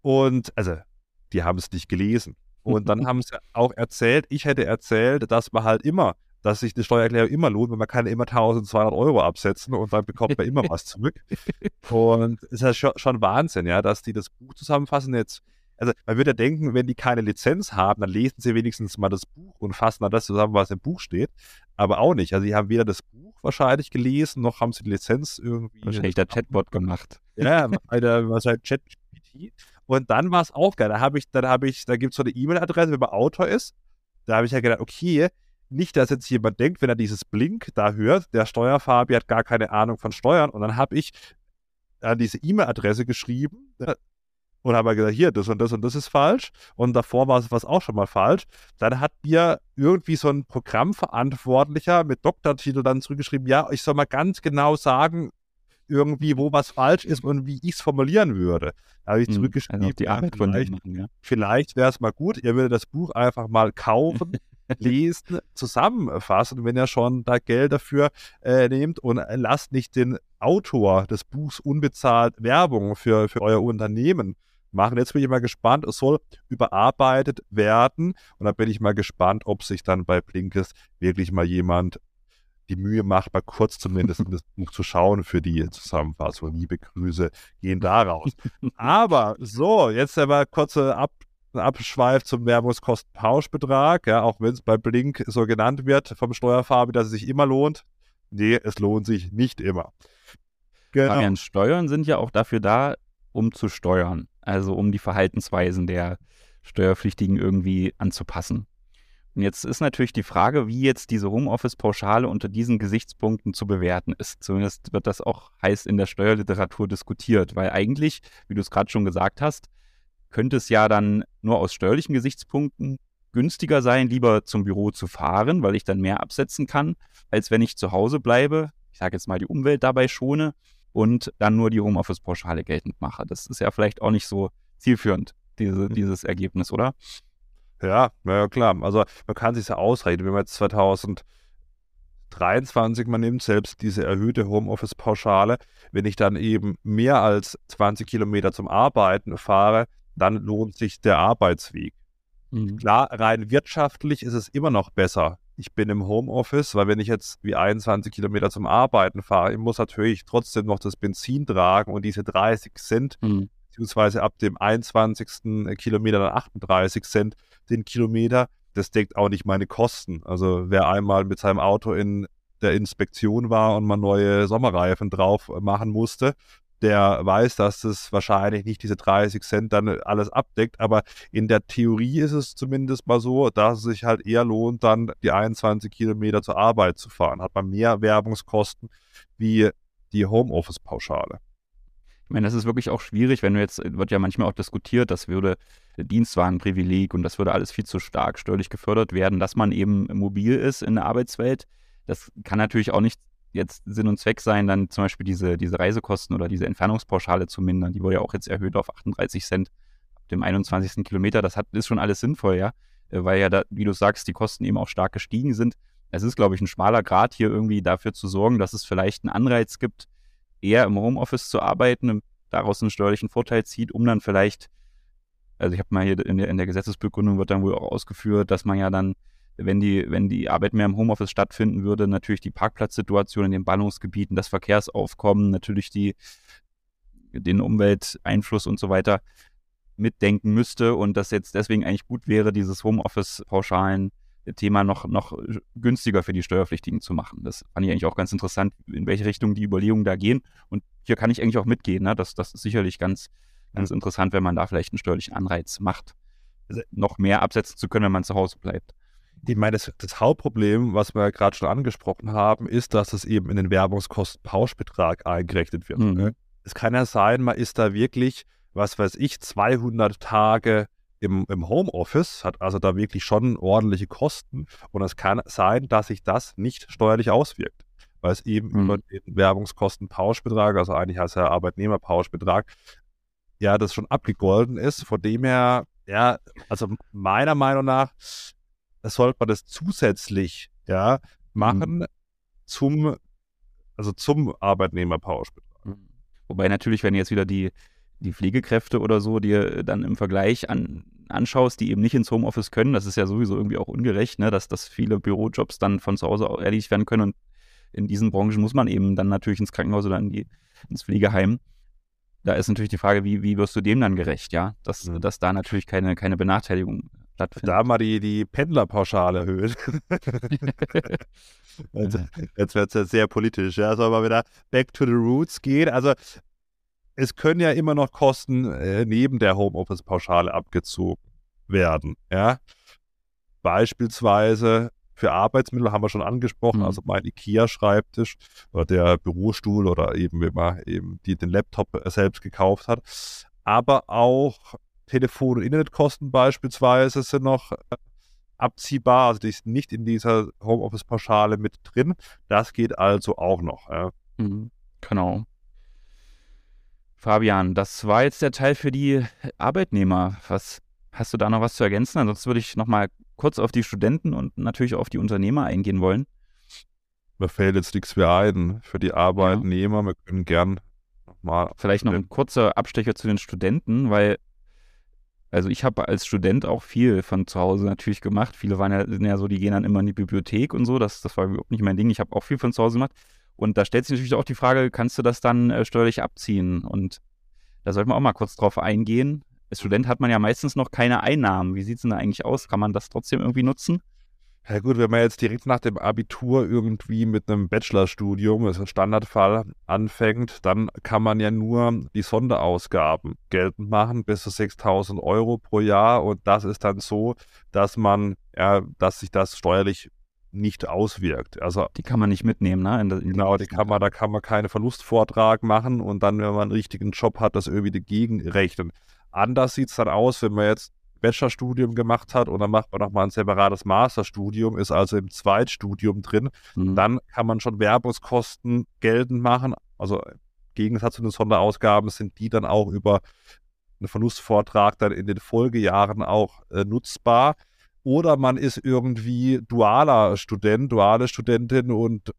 Und also die haben es nicht gelesen. Und dann [LAUGHS] haben sie auch erzählt, ich hätte erzählt, dass man halt immer, dass sich eine Steuererklärung immer lohnt, weil man kann immer 1200 Euro absetzen und dann bekommt man immer was zurück. [LAUGHS] Und es ist ja schon, schon Wahnsinn, ja, dass die das Buch zusammenfassen jetzt. Also man würde ja denken, wenn die keine Lizenz haben, dann lesen sie wenigstens mal das Buch und fassen dann das zusammen, was im Buch steht. Aber auch nicht. Also sie haben weder das Buch wahrscheinlich gelesen, noch haben sie die Lizenz irgendwie. Wahrscheinlich der Chatbot gemacht. Ja, was halt ChatGPT. Und dann war es auch geil. Da habe ich, dann habe ich, da gibt es so eine E-Mail-Adresse, wenn man Autor ist. Da habe ich ja gedacht, okay, nicht, dass jetzt jemand denkt, wenn er dieses Blink da hört, der Steuerfabi hat gar keine Ahnung von Steuern. Und dann habe ich an diese E-Mail-Adresse geschrieben äh, und habe gesagt, hier, das und das und das ist falsch. Und davor war es was auch schon mal falsch. Dann hat mir irgendwie so ein Programmverantwortlicher mit Doktortitel dann zurückgeschrieben, ja, ich soll mal ganz genau sagen, irgendwie, wo was falsch ist und wie ich es formulieren würde. Da habe ich hm, zurückgeschrieben, also die Arbeit von vielleicht, machen, ja. vielleicht wäre es mal gut, ihr würdet das Buch einfach mal kaufen, lesen, zusammenfassen, wenn ihr schon da Geld dafür äh, nehmt und lasst nicht den Autor des Buchs unbezahlt Werbung für, für euer Unternehmen machen. Jetzt bin ich mal gespannt. Es soll überarbeitet werden. Und da bin ich mal gespannt, ob sich dann bei Blinkist wirklich mal jemand die Mühe macht, mal kurz zumindest in das [LAUGHS] Buch zu schauen für die Zusammenfassung. Liebe Grüße gehen da raus. [LAUGHS] Aber so, jetzt aber kurze Ab Abschweif zum Werbungskostenpauschbetrag, ja, auch wenn es bei Blink so genannt wird vom Steuerfarbe, dass es sich immer lohnt. Nee, es lohnt sich nicht immer. Genau. Fabian, Steuern sind ja auch dafür da, um zu steuern, also um die Verhaltensweisen der Steuerpflichtigen irgendwie anzupassen. Und jetzt ist natürlich die Frage, wie jetzt diese Homeoffice-Pauschale unter diesen Gesichtspunkten zu bewerten ist. Zumindest wird das auch heiß in der Steuerliteratur diskutiert, weil eigentlich, wie du es gerade schon gesagt hast, könnte es ja dann nur aus steuerlichen Gesichtspunkten günstiger sein, lieber zum Büro zu fahren, weil ich dann mehr absetzen kann, als wenn ich zu Hause bleibe, ich sage jetzt mal die Umwelt dabei schone und dann nur die Homeoffice-Pauschale geltend mache. Das ist ja vielleicht auch nicht so zielführend, diese, mhm. dieses Ergebnis, oder? Ja, ja klar. Also man kann sich ja ausrechnen, wenn man jetzt 2023 mal nimmt, selbst diese erhöhte Homeoffice-Pauschale, wenn ich dann eben mehr als 20 Kilometer zum Arbeiten fahre, dann lohnt sich der Arbeitsweg. Mhm. Klar, rein wirtschaftlich ist es immer noch besser. Ich bin im Homeoffice, weil wenn ich jetzt wie 21 Kilometer zum Arbeiten fahre, ich muss natürlich trotzdem noch das Benzin tragen und diese 30 Cent, mhm. beziehungsweise ab dem 21. Kilometer dann 38 Cent, den Kilometer. Das deckt auch nicht meine Kosten. Also wer einmal mit seinem Auto in der Inspektion war und mal neue Sommerreifen drauf machen musste, der weiß, dass das wahrscheinlich nicht diese 30 Cent dann alles abdeckt. Aber in der Theorie ist es zumindest mal so, dass es sich halt eher lohnt, dann die 21 Kilometer zur Arbeit zu fahren. Hat man mehr Werbungskosten wie die Homeoffice-Pauschale. Ich meine, das ist wirklich auch schwierig, wenn du jetzt, wird ja manchmal auch diskutiert, das würde Dienstwagenprivileg und das würde alles viel zu stark steuerlich gefördert werden, dass man eben mobil ist in der Arbeitswelt. Das kann natürlich auch nicht jetzt Sinn und Zweck sein, dann zum Beispiel diese, diese Reisekosten oder diese Entfernungspauschale zu mindern. Die wurde ja auch jetzt erhöht auf 38 Cent ab dem 21. Kilometer. Das hat, ist schon alles sinnvoll, ja, äh, weil ja, da, wie du sagst, die Kosten eben auch stark gestiegen sind. Es ist, glaube ich, ein schmaler Grad hier irgendwie dafür zu sorgen, dass es vielleicht einen Anreiz gibt, eher im Homeoffice zu arbeiten daraus einen steuerlichen Vorteil zieht, um dann vielleicht, also ich habe mal hier in der, in der Gesetzesbegründung wird dann wohl auch ausgeführt, dass man ja dann, wenn die, wenn die Arbeit mehr im Homeoffice stattfinden würde, natürlich die Parkplatzsituation in den Ballungsgebieten, das Verkehrsaufkommen, natürlich die, den Umwelteinfluss und so weiter mitdenken müsste und das jetzt deswegen eigentlich gut wäre, dieses Homeoffice-Pauschalen Thema noch, noch günstiger für die Steuerpflichtigen zu machen. Das fand ich eigentlich auch ganz interessant, in welche Richtung die Überlegungen da gehen. Und hier kann ich eigentlich auch mitgehen. Ne? Das, das ist sicherlich ganz, ganz interessant, wenn man da vielleicht einen steuerlichen Anreiz macht, also noch mehr absetzen zu können, wenn man zu Hause bleibt. Ich meine, das, das Hauptproblem, was wir gerade schon angesprochen haben, ist, dass es eben in den Werbungskostenpauschbetrag eingerechnet wird. Mhm. Ne? Es kann ja sein, man ist da wirklich, was weiß ich, 200 Tage im, im Homeoffice, hat also da wirklich schon ordentliche Kosten und es kann sein, dass sich das nicht steuerlich auswirkt, weil es eben mhm. über den Werbungskostenpauschbetrag, also eigentlich heißt er Arbeitnehmerpauschbetrag, ja, das schon abgegolten ist. Von dem her, ja, also meiner Meinung nach, sollte man das zusätzlich, ja, machen mhm. zum, also zum Arbeitnehmerpauschbetrag. Mhm. Wobei natürlich, wenn jetzt wieder die die Pflegekräfte oder so dir dann im Vergleich an anschaust, die eben nicht ins Homeoffice können, das ist ja sowieso irgendwie auch ungerecht, ne? dass, dass viele Bürojobs dann von zu Hause erledigt werden können und in diesen Branchen muss man eben dann natürlich ins Krankenhaus oder in die, ins Pflegeheim. Da ist natürlich die Frage, wie, wie wirst du dem dann gerecht, ja? Dass, mhm. dass da natürlich keine, keine Benachteiligung stattfindet. Da mal die, die Pendlerpauschale erhöht. also, [LAUGHS] jetzt wird es ja sehr politisch, ja. Soll mal wieder back to the roots gehen. Also es können ja immer noch Kosten äh, neben der Homeoffice-Pauschale abgezogen werden, ja. Beispielsweise für Arbeitsmittel haben wir schon angesprochen, mhm. also mein IKEA-Schreibtisch oder der Bürostuhl oder eben, wenn man eben die, den Laptop selbst gekauft hat. Aber auch Telefon- und Internetkosten beispielsweise sind noch äh, abziehbar, also die ist nicht in dieser Homeoffice-Pauschale mit drin. Das geht also auch noch. Ja. Mhm. Genau. Fabian, das war jetzt der Teil für die Arbeitnehmer. Was hast du da noch was zu ergänzen? Ansonsten würde ich noch mal kurz auf die Studenten und natürlich auf die Unternehmer eingehen wollen. Mir fällt jetzt nichts mehr ein für die Arbeitnehmer. Ja. Wir können gern nochmal. Vielleicht noch ein kurzer Abstecher zu den Studenten, weil, also ich habe als Student auch viel von zu Hause natürlich gemacht. Viele waren ja, sind ja so, die gehen dann immer in die Bibliothek und so. Das, das war überhaupt nicht mein Ding. Ich habe auch viel von zu Hause gemacht. Und da stellt sich natürlich auch die Frage, kannst du das dann äh, steuerlich abziehen? Und da sollten wir auch mal kurz drauf eingehen als Student hat man ja meistens noch keine Einnahmen. Wie sieht es denn da eigentlich aus? Kann man das trotzdem irgendwie nutzen? Ja gut, wenn man jetzt direkt nach dem Abitur irgendwie mit einem Bachelorstudium, das ist ein Standardfall, anfängt, dann kann man ja nur die Sonderausgaben geltend machen, bis zu 6.000 Euro pro Jahr. Und das ist dann so, dass man, ja, dass sich das steuerlich nicht auswirkt. Also die kann man nicht mitnehmen, ne? In der, in genau, die kann man, da kann man keinen Verlustvortrag machen und dann, wenn man einen richtigen Job hat, das irgendwie dagegen rechnen. Anders sieht es dann aus, wenn man jetzt Bachelorstudium gemacht hat und dann macht man nochmal ein separates Masterstudium, ist also im Zweitstudium drin. Mhm. Dann kann man schon Werbungskosten geltend machen. Also im Gegensatz zu den Sonderausgaben sind die dann auch über einen Verlustvortrag dann in den Folgejahren auch äh, nutzbar. Oder man ist irgendwie dualer Student, duale Studentin und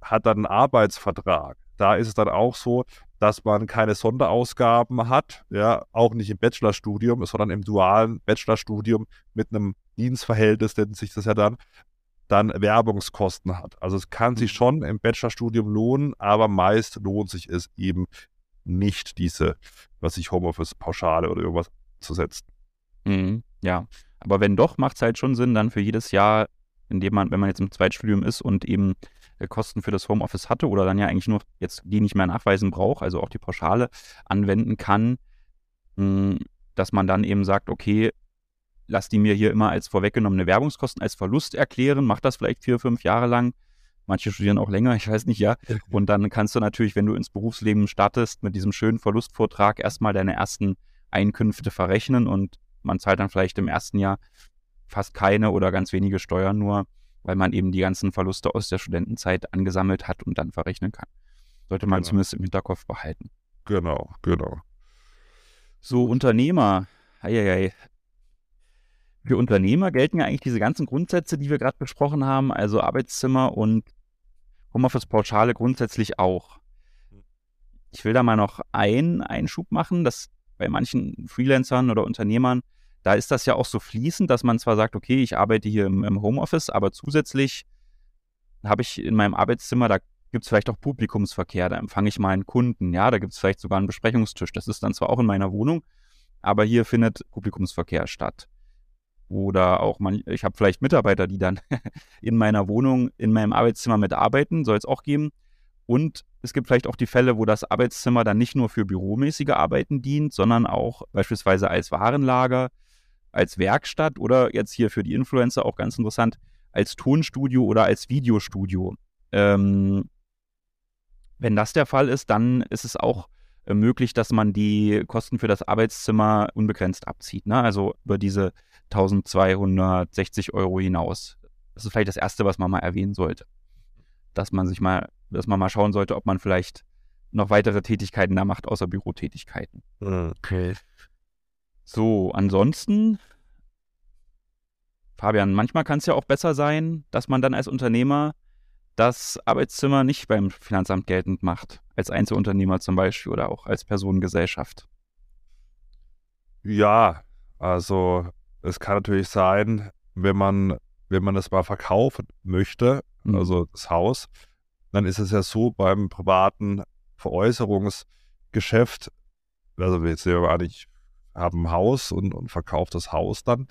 hat dann einen Arbeitsvertrag. Da ist es dann auch so, dass man keine Sonderausgaben hat, ja, auch nicht im Bachelorstudium, sondern im dualen Bachelorstudium mit einem Dienstverhältnis, nennt sich das ja dann, dann Werbungskosten hat. Also es kann sich mhm. schon im Bachelorstudium lohnen, aber meist lohnt sich es eben nicht, diese, was ich Homeoffice-Pauschale oder irgendwas zu setzen. Mhm, ja, aber wenn doch, macht es halt schon Sinn, dann für jedes Jahr, in dem man, wenn man jetzt im Zweitstudium ist und eben Kosten für das Homeoffice hatte oder dann ja eigentlich nur jetzt die nicht mehr nachweisen braucht, also auch die Pauschale anwenden kann, hm, dass man dann eben sagt, okay, lass die mir hier immer als vorweggenommene Werbungskosten als Verlust erklären, mach das vielleicht vier, fünf Jahre lang. Manche studieren auch länger, [LAUGHS] ich weiß nicht, ja. Und dann kannst du natürlich, wenn du ins Berufsleben startest, mit diesem schönen Verlustvortrag erstmal deine ersten Einkünfte verrechnen und man zahlt dann vielleicht im ersten Jahr fast keine oder ganz wenige Steuern nur weil man eben die ganzen Verluste aus der Studentenzeit angesammelt hat und dann verrechnen kann. Sollte man genau. zumindest im Hinterkopf behalten. Genau, genau. So, Unternehmer. Eieiei. Für Unternehmer gelten ja eigentlich diese ganzen Grundsätze, die wir gerade besprochen haben, also Arbeitszimmer und Homeoffice-Pauschale grundsätzlich auch. Ich will da mal noch einen Einschub machen, dass bei manchen Freelancern oder Unternehmern da ist das ja auch so fließend, dass man zwar sagt, okay, ich arbeite hier im, im Homeoffice, aber zusätzlich habe ich in meinem Arbeitszimmer, da gibt es vielleicht auch Publikumsverkehr, da empfange ich mal einen Kunden, ja, da gibt es vielleicht sogar einen Besprechungstisch. Das ist dann zwar auch in meiner Wohnung, aber hier findet Publikumsverkehr statt. Oder auch man, ich habe vielleicht Mitarbeiter, die dann [LAUGHS] in meiner Wohnung, in meinem Arbeitszimmer mitarbeiten, soll es auch geben. Und es gibt vielleicht auch die Fälle, wo das Arbeitszimmer dann nicht nur für büromäßige Arbeiten dient, sondern auch beispielsweise als Warenlager, als Werkstatt oder jetzt hier für die Influencer auch ganz interessant, als Tonstudio oder als Videostudio. Ähm, wenn das der Fall ist, dann ist es auch äh, möglich, dass man die Kosten für das Arbeitszimmer unbegrenzt abzieht. Ne? Also über diese 1260 Euro hinaus. Das ist vielleicht das Erste, was man mal erwähnen sollte. Dass man sich mal, dass man mal schauen sollte, ob man vielleicht noch weitere Tätigkeiten da macht, außer Bürotätigkeiten. Okay. So, ansonsten, Fabian, manchmal kann es ja auch besser sein, dass man dann als Unternehmer das Arbeitszimmer nicht beim Finanzamt geltend macht, als Einzelunternehmer zum Beispiel oder auch als Personengesellschaft. Ja, also es kann natürlich sein, wenn man, wenn man das mal verkaufen möchte, mhm. also das Haus, dann ist es ja so beim privaten Veräußerungsgeschäft, also wir jetzt sehen wir mal, ich habe ein Haus und, und verkaufe das Haus dann,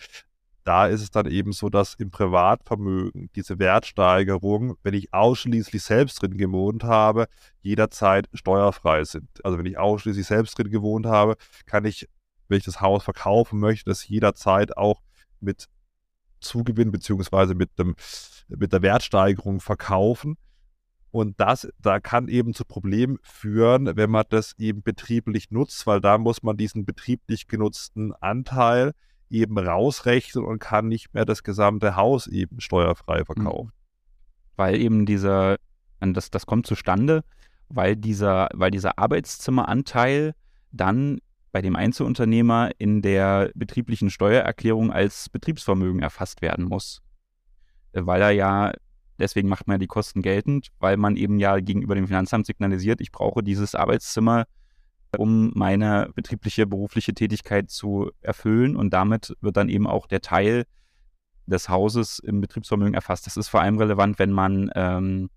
da ist es dann eben so, dass im Privatvermögen diese Wertsteigerung, wenn ich ausschließlich selbst drin gewohnt habe, jederzeit steuerfrei sind. Also wenn ich ausschließlich selbst drin gewohnt habe, kann ich, wenn ich das Haus verkaufen möchte, das jederzeit auch mit Zugewinn beziehungsweise mit, mit der Wertsteigerung verkaufen. Und das, da kann eben zu Problemen führen, wenn man das eben betrieblich nutzt, weil da muss man diesen betrieblich genutzten Anteil eben rausrechnen und kann nicht mehr das gesamte Haus eben steuerfrei mhm. verkaufen. Weil eben dieser, das, das kommt zustande, weil dieser, weil dieser Arbeitszimmeranteil dann bei dem Einzelunternehmer in der betrieblichen Steuererklärung als Betriebsvermögen erfasst werden muss. Weil er ja, deswegen macht man ja die Kosten geltend, weil man eben ja gegenüber dem Finanzamt signalisiert, ich brauche dieses Arbeitszimmer um meine betriebliche, berufliche Tätigkeit zu erfüllen. Und damit wird dann eben auch der Teil des Hauses im Betriebsvermögen erfasst. Das ist vor allem relevant, wenn man ähm,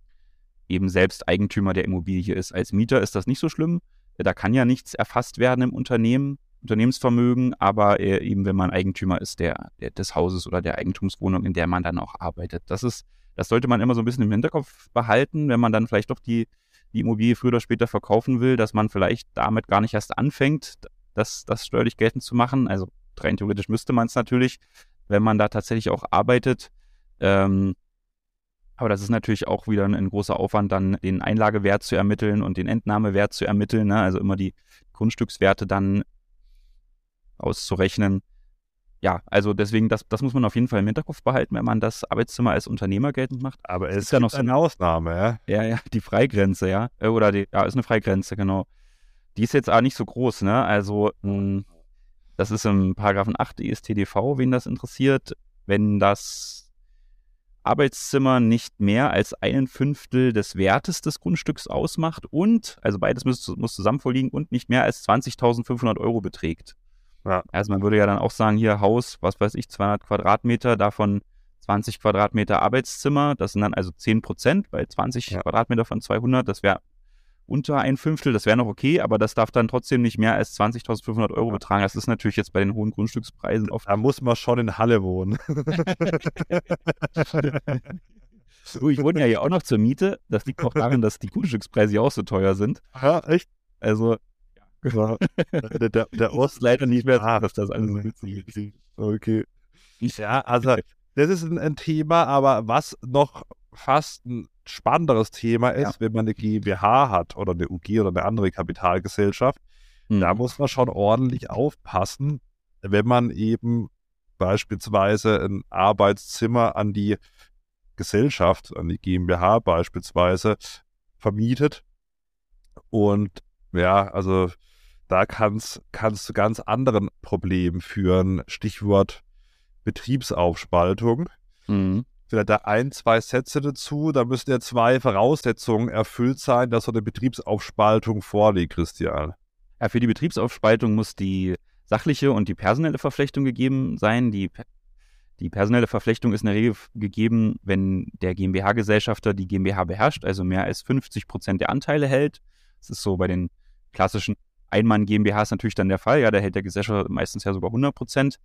eben selbst Eigentümer der Immobilie ist. Als Mieter ist das nicht so schlimm. Da kann ja nichts erfasst werden im Unternehmen, Unternehmensvermögen, aber äh, eben wenn man Eigentümer ist der, der, des Hauses oder der Eigentumswohnung, in der man dann auch arbeitet. Das ist, das sollte man immer so ein bisschen im Hinterkopf behalten, wenn man dann vielleicht doch die die Immobilie früher oder später verkaufen will, dass man vielleicht damit gar nicht erst anfängt, das, das steuerlich geltend zu machen. Also rein theoretisch müsste man es natürlich, wenn man da tatsächlich auch arbeitet. Ähm, aber das ist natürlich auch wieder ein, ein, großer Aufwand, dann den Einlagewert zu ermitteln und den Entnahmewert zu ermitteln. Ne? Also immer die Grundstückswerte dann auszurechnen ja, also deswegen, das, das muss man auf jeden Fall im Hinterkopf behalten, wenn man das Arbeitszimmer als Unternehmer geltend macht. Aber es ist ja noch so eine Ausnahme, ja? Ja, ja, die Freigrenze, ja. Oder die, ja, ist eine Freigrenze, genau. Die ist jetzt auch nicht so groß, ne? Also, mh, hm, das ist im Paragraphen 8 ISTDV, wen das interessiert. Wenn das Arbeitszimmer nicht mehr als einen Fünftel des Wertes des Grundstücks ausmacht und, also beides muss, muss zusammen vorliegen und nicht mehr als 20.500 Euro beträgt. Ja. Also man würde ja dann auch sagen, hier Haus, was weiß ich, 200 Quadratmeter, davon 20 Quadratmeter Arbeitszimmer, das sind dann also 10 Prozent bei 20 ja. Quadratmeter von 200, das wäre unter ein Fünftel, das wäre noch okay, aber das darf dann trotzdem nicht mehr als 20.500 Euro betragen. Das ist natürlich jetzt bei den hohen Grundstückspreisen oft. Da muss man schon in Halle wohnen. [LAUGHS] du, ich wohne ja hier auch noch zur Miete. Das liegt auch daran, dass die Grundstückspreise ja auch so teuer sind. Ja, echt? Also Genau. der, der, Ost leider nicht mehr ah, das alles witzig. Okay. Ja, also das ist ein, ein, Thema, aber was noch fast ein spannenderes Thema ist, ja. wenn man eine GmbH hat oder eine UG oder eine andere Kapitalgesellschaft, hm. da muss man schon ordentlich aufpassen, wenn man eben beispielsweise ein Arbeitszimmer an die Gesellschaft, an die GmbH beispielsweise vermietet. Und ja, also da kann es zu ganz anderen Problemen führen. Stichwort Betriebsaufspaltung. Mhm. Vielleicht da ein, zwei Sätze dazu. Da müssen ja zwei Voraussetzungen erfüllt sein, dass so eine Betriebsaufspaltung vorliegt, Christian. Ja, für die Betriebsaufspaltung muss die sachliche und die personelle Verflechtung gegeben sein. Die, die personelle Verflechtung ist in der Regel gegeben, wenn der GmbH-Gesellschafter die GmbH beherrscht, also mehr als 50 Prozent der Anteile hält. Das ist so bei den klassischen Einmann GmbH ist natürlich dann der Fall, ja, da hält der Gesellschafter meistens ja sogar 100 Prozent.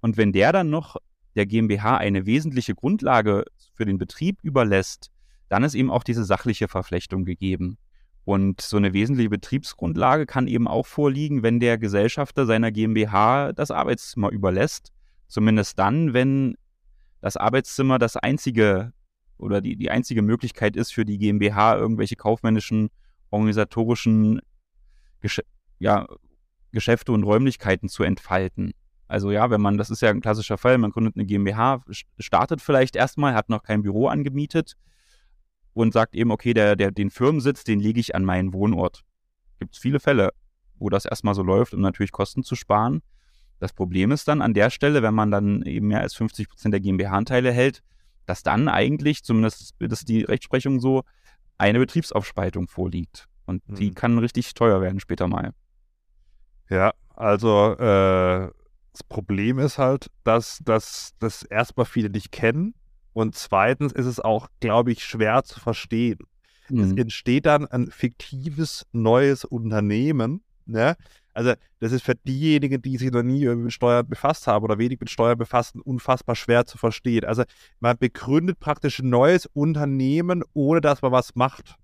Und wenn der dann noch der GmbH eine wesentliche Grundlage für den Betrieb überlässt, dann ist eben auch diese sachliche Verflechtung gegeben. Und so eine wesentliche Betriebsgrundlage kann eben auch vorliegen, wenn der Gesellschafter seiner GmbH das Arbeitszimmer überlässt. Zumindest dann, wenn das Arbeitszimmer das einzige oder die, die einzige Möglichkeit ist für die GmbH, irgendwelche kaufmännischen, organisatorischen ja, Geschäfte und Räumlichkeiten zu entfalten. Also ja, wenn man, das ist ja ein klassischer Fall, man gründet eine GmbH, startet vielleicht erstmal, hat noch kein Büro angemietet und sagt eben, okay, der, der, den Firmensitz, den lege ich an meinen Wohnort. Gibt es viele Fälle, wo das erstmal so läuft, um natürlich Kosten zu sparen. Das Problem ist dann an der Stelle, wenn man dann eben mehr als 50 Prozent der GmbH-Anteile hält, dass dann eigentlich, zumindest ist die Rechtsprechung so, eine Betriebsaufspaltung vorliegt. Und mhm. die kann richtig teuer werden später mal. Ja, also äh, Das Problem ist halt, dass, dass das erstmal viele nicht kennen und zweitens ist es auch, glaube ich, schwer zu verstehen. Mhm. Es entsteht dann ein fiktives neues Unternehmen. Ne? Also, das ist für diejenigen, die sich noch nie mit Steuern befasst haben oder wenig mit Steuern befassen, unfassbar schwer zu verstehen. Also, man begründet praktisch ein neues Unternehmen, ohne dass man was macht.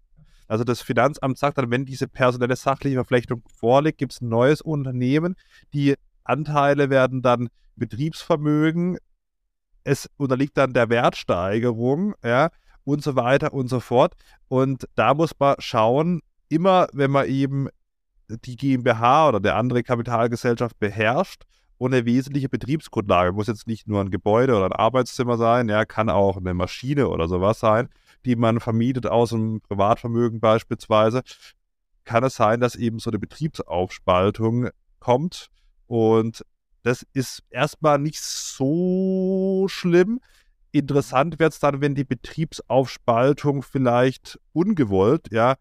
Also das Finanzamt sagt dann, wenn diese personelle sachliche Verflechtung vorliegt, gibt es ein neues Unternehmen. Die Anteile werden dann Betriebsvermögen, es unterliegt dann der Wertsteigerung, ja, und so weiter und so fort. Und da muss man schauen, immer wenn man eben die GmbH oder der andere Kapitalgesellschaft beherrscht eine wesentliche Betriebsgrundlage, muss jetzt nicht nur ein Gebäude oder ein Arbeitszimmer sein, ja, kann auch eine Maschine oder sowas sein, die man vermietet aus einem Privatvermögen beispielsweise, kann es sein, dass eben so eine Betriebsaufspaltung kommt? Und das ist erstmal nicht so schlimm. Interessant wird es dann, wenn die Betriebsaufspaltung vielleicht ungewollt, ja,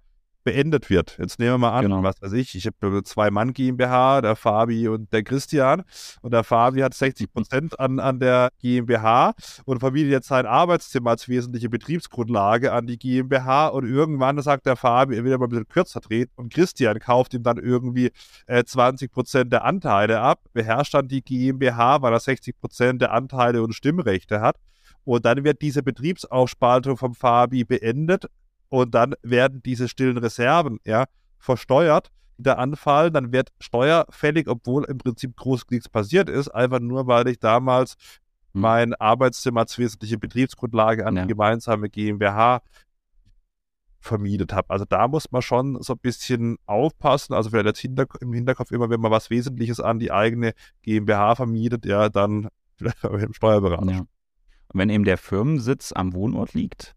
beendet wird. Jetzt nehmen wir mal an, genau. was weiß ich, ich habe zwei Mann GmbH, der Fabi und der Christian. Und der Fabi hat 60 Prozent an, an der GmbH und vermietet jetzt sein Arbeitszimmer als wesentliche Betriebsgrundlage an die GmbH. Und irgendwann sagt der Fabi, er will aber ein bisschen kürzer treten und Christian kauft ihm dann irgendwie äh, 20 Prozent der Anteile ab, beherrscht dann die GmbH, weil er 60 Prozent der Anteile und Stimmrechte hat. Und dann wird diese Betriebsaufspaltung vom Fabi beendet und dann werden diese stillen Reserven ja, versteuert, die da anfallen. Dann wird steuerfällig, obwohl im Prinzip groß nichts passiert ist, einfach nur, weil ich damals hm. mein Arbeitszimmer als wesentliche Betriebsgrundlage an ja. die gemeinsame GmbH vermietet habe. Also da muss man schon so ein bisschen aufpassen. Also vielleicht Hinterk im Hinterkopf immer, wenn man was Wesentliches an die eigene GmbH vermietet, ja, dann vielleicht mit dem Steuerberater. Ja. Und wenn eben der Firmensitz am Wohnort liegt,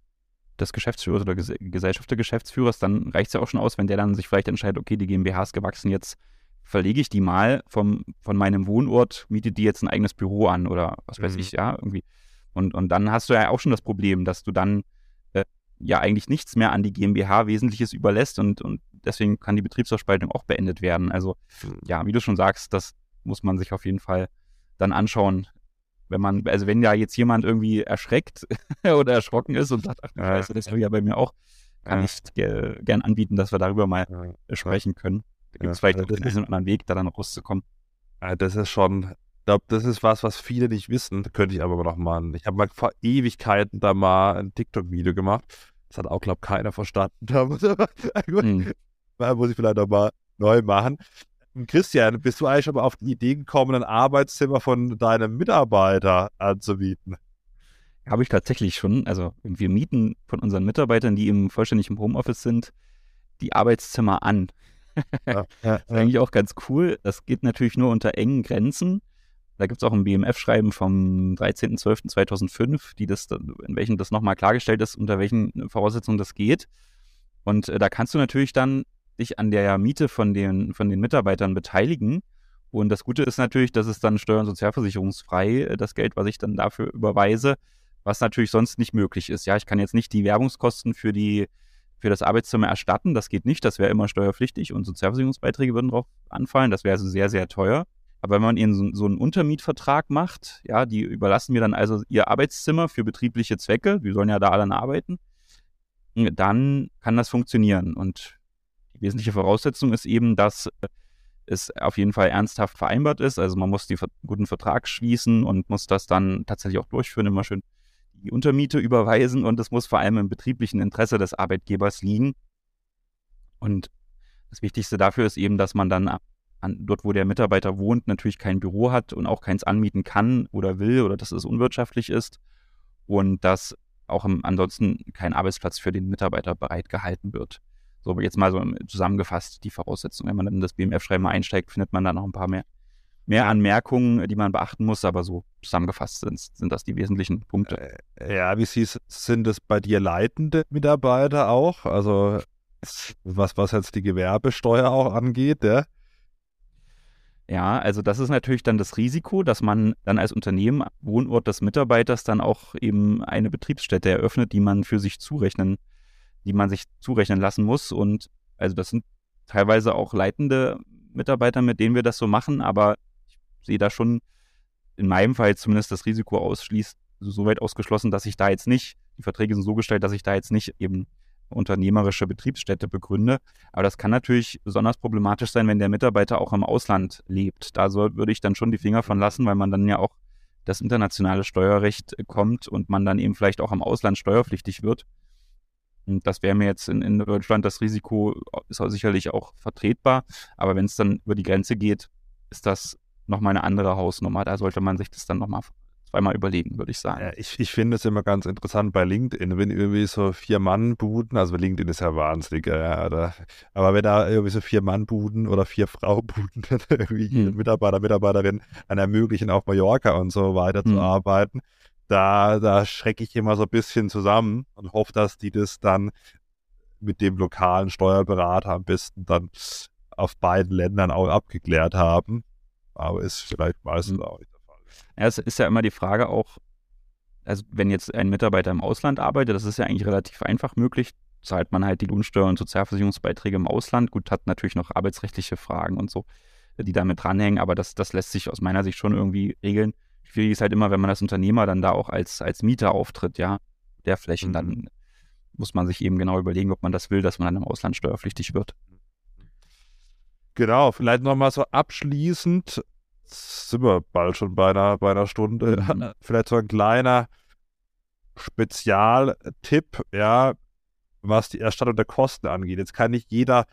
des Geschäftsführers oder Ges Gesellschaft der Geschäftsführers, dann reicht es ja auch schon aus, wenn der dann sich vielleicht entscheidet, okay, die GmbH ist gewachsen, jetzt verlege ich die mal vom, von meinem Wohnort, miete die jetzt ein eigenes Büro an oder was weiß mhm. ich, ja, irgendwie. Und, und dann hast du ja auch schon das Problem, dass du dann äh, ja eigentlich nichts mehr an die GmbH Wesentliches überlässt und, und deswegen kann die Betriebsausspaltung auch beendet werden. Also mhm. ja, wie du schon sagst, das muss man sich auf jeden Fall dann anschauen, wenn man, also wenn ja jetzt jemand irgendwie erschreckt [LAUGHS] oder erschrocken ist und sagt, ach du Scheiße, das habe ich ja bei mir auch, kann ich ge gern anbieten, dass wir darüber mal ja. sprechen können. Da gibt es vielleicht also auch den einen oder anderen Weg, da dann rauszukommen. das ist schon, ich glaube, das ist was, was viele nicht wissen. Könnte ich aber noch mal. Ich habe mal vor Ewigkeiten da mal ein TikTok-Video gemacht. Das hat auch, glaube ich, keiner verstanden. [LAUGHS] Da muss, hm. muss ich vielleicht noch mal neu machen. Christian, bist du eigentlich mal auf die Idee gekommen, ein Arbeitszimmer von deinem Mitarbeiter anzubieten? Habe ich tatsächlich schon. Also wir mieten von unseren Mitarbeitern, die im vollständigen Homeoffice sind, die Arbeitszimmer an. Ja, ja, [LAUGHS] das ist eigentlich auch ganz cool. Das geht natürlich nur unter engen Grenzen. Da gibt es auch ein BMF-Schreiben vom 13.12.2005, die das, in welchem das nochmal klargestellt ist, unter welchen Voraussetzungen das geht. Und äh, da kannst du natürlich dann dich an der Miete von den, von den Mitarbeitern beteiligen. Und das Gute ist natürlich, dass es dann steuer- und sozialversicherungsfrei, äh, das Geld, was ich dann dafür überweise, was natürlich sonst nicht möglich ist. Ja, ich kann jetzt nicht die Werbungskosten für die für das Arbeitszimmer erstatten. Das geht nicht. Das wäre immer steuerpflichtig und Sozialversicherungsbeiträge würden darauf anfallen. Das wäre also sehr, sehr teuer. Aber wenn man ihnen so, so, einen Untermietvertrag macht, ja, die überlassen mir dann also ihr Arbeitszimmer für betriebliche Zwecke, die sollen ja da alle arbeiten, dann kann das funktionieren. Und die wesentliche Voraussetzung ist eben, dass äh, es auf jeden Fall ernsthaft vereinbart ist. Also man muss den guten Vertrag schließen und muss das dann tatsächlich auch durchführen, immer schön die Untermiete überweisen und es muss vor allem im betrieblichen Interesse des Arbeitgebers liegen. Und das Wichtigste dafür ist eben, dass man dann an, dort, wo der Mitarbeiter wohnt, natürlich kein Büro hat und auch keins anmieten kann oder will oder dass es unwirtschaftlich ist und dass auch im, ansonsten kein Arbeitsplatz für den Mitarbeiter bereitgehalten wird. So, jetzt mal so zusammengefasst die Voraussetzungen. Wenn man dann in das BMF-Schreiben einsteigt, findet man da noch ein paar mehr, mehr Anmerkungen, die man beachten muss, aber so zusammengefasst sind, sind das die wesentlichen Punkte. Äh, ja, wie siehst sind es bei dir leitende Mitarbeiter auch? Also was, was jetzt die Gewerbesteuer auch angeht, ja? Ja, also das ist natürlich dann das Risiko, dass man dann als Unternehmen, Wohnort des Mitarbeiters, dann auch eben eine Betriebsstätte eröffnet, die man für sich zurechnen die man sich zurechnen lassen muss. Und also das sind teilweise auch leitende Mitarbeiter, mit denen wir das so machen, aber ich sehe da schon in meinem Fall zumindest das Risiko ausschließt, so weit ausgeschlossen, dass ich da jetzt nicht, die Verträge sind so gestellt, dass ich da jetzt nicht eben unternehmerische Betriebsstätte begründe. Aber das kann natürlich besonders problematisch sein, wenn der Mitarbeiter auch im Ausland lebt. Da würde ich dann schon die Finger von lassen, weil man dann ja auch das internationale Steuerrecht kommt und man dann eben vielleicht auch im Ausland steuerpflichtig wird. Und das wäre mir jetzt in, in Deutschland das Risiko ist auch sicherlich auch vertretbar. Aber wenn es dann über die Grenze geht, ist das nochmal eine andere Hausnummer. Da sollte man sich das dann nochmal zweimal überlegen, würde ich sagen. Ja, ich ich finde es immer ganz interessant bei LinkedIn, wenn irgendwie so Vier-Mann-Buden, also LinkedIn ist ja wahnsinnig, ja, oder, aber wenn da irgendwie so Vier-Mann-Buden oder Vier-Frau-Buden [LAUGHS] irgendwie hm. Mitarbeiter, Mitarbeiterin dann ermöglichen, auf Mallorca und so weiter hm. zu arbeiten, da, da schrecke ich immer so ein bisschen zusammen und hoffe, dass die das dann mit dem lokalen Steuerberater am besten dann auf beiden Ländern auch abgeklärt haben. Aber ist vielleicht meistens hm. auch nicht ja, es ist ja immer die Frage auch, also wenn jetzt ein Mitarbeiter im Ausland arbeitet, das ist ja eigentlich relativ einfach möglich, zahlt man halt die Lohnsteuer und Sozialversicherungsbeiträge im Ausland. Gut, hat natürlich noch arbeitsrechtliche Fragen und so, die damit dranhängen, aber das, das lässt sich aus meiner Sicht schon irgendwie regeln. Schwierig ist halt immer, wenn man als Unternehmer dann da auch als, als Mieter auftritt, ja, der Flächen, mhm. dann muss man sich eben genau überlegen, ob man das will, dass man dann im Ausland steuerpflichtig wird. Genau, vielleicht nochmal so abschließend sind wir bald schon bei einer, bei einer Stunde. Mhm. [LAUGHS] Vielleicht so ein kleiner Spezialtipp, ja, was die Erstattung der Kosten angeht. Jetzt kann nicht jeder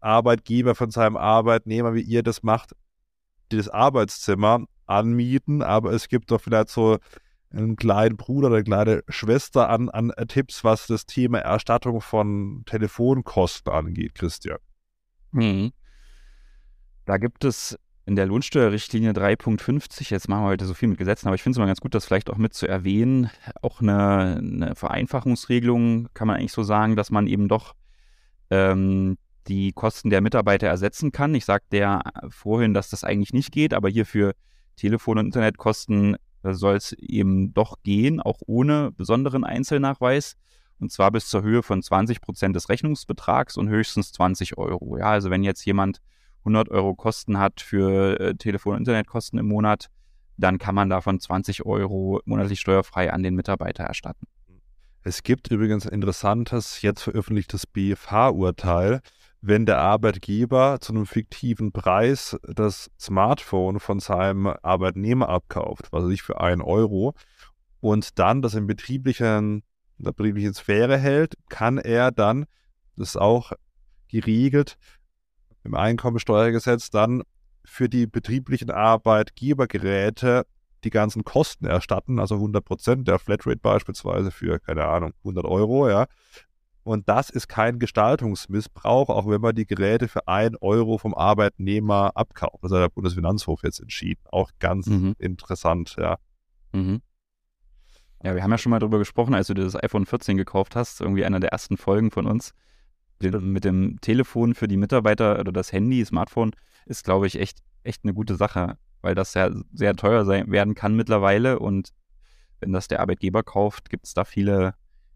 Arbeitgeber von seinem Arbeitnehmer, wie ihr das macht, das Arbeitszimmer anmieten, aber es gibt doch vielleicht so einen kleinen Bruder oder eine kleine Schwester an, an Tipps, was das Thema Erstattung von Telefonkosten angeht, Christian. Mhm. Da gibt es in der Lohnsteuerrichtlinie 3.50, jetzt machen wir heute so viel mit Gesetzen, aber ich finde es mal ganz gut, das vielleicht auch mit zu erwähnen, auch eine, eine Vereinfachungsregelung kann man eigentlich so sagen, dass man eben doch ähm, die Kosten der Mitarbeiter ersetzen kann. Ich sagte ja vorhin, dass das eigentlich nicht geht, aber hier für Telefon- und Internetkosten soll es eben doch gehen, auch ohne besonderen Einzelnachweis. Und zwar bis zur Höhe von 20 Prozent des Rechnungsbetrags und höchstens 20 Euro. Ja, also wenn jetzt jemand 100 Euro Kosten hat für äh, Telefon- und Internetkosten im Monat, dann kann man davon 20 Euro monatlich steuerfrei an den Mitarbeiter erstatten. Es gibt übrigens ein interessantes, jetzt veröffentlichtes BFH-Urteil, wenn der Arbeitgeber zu einem fiktiven Preis das Smartphone von seinem Arbeitnehmer abkauft, was er sich für einen Euro, und dann das in betrieblichen, in der betrieblichen Sphäre hält, kann er dann, das ist auch geregelt, im Einkommensteuergesetz dann für die betrieblichen Arbeitgebergeräte die ganzen Kosten erstatten, also 100 Prozent der Flatrate beispielsweise für, keine Ahnung, 100 Euro, ja. Und das ist kein Gestaltungsmissbrauch, auch wenn man die Geräte für 1 Euro vom Arbeitnehmer abkauft. Das hat der Bundesfinanzhof jetzt entschieden. Auch ganz mhm. interessant, ja. Mhm. Ja, wir haben ja schon mal darüber gesprochen, als du dir das iPhone 14 gekauft hast, irgendwie einer der ersten Folgen von uns mit dem Telefon für die Mitarbeiter oder das Handy, Smartphone, ist, glaube ich, echt, echt eine gute Sache, weil das ja sehr teuer sein, werden kann mittlerweile und wenn das der Arbeitgeber kauft, gibt es da viele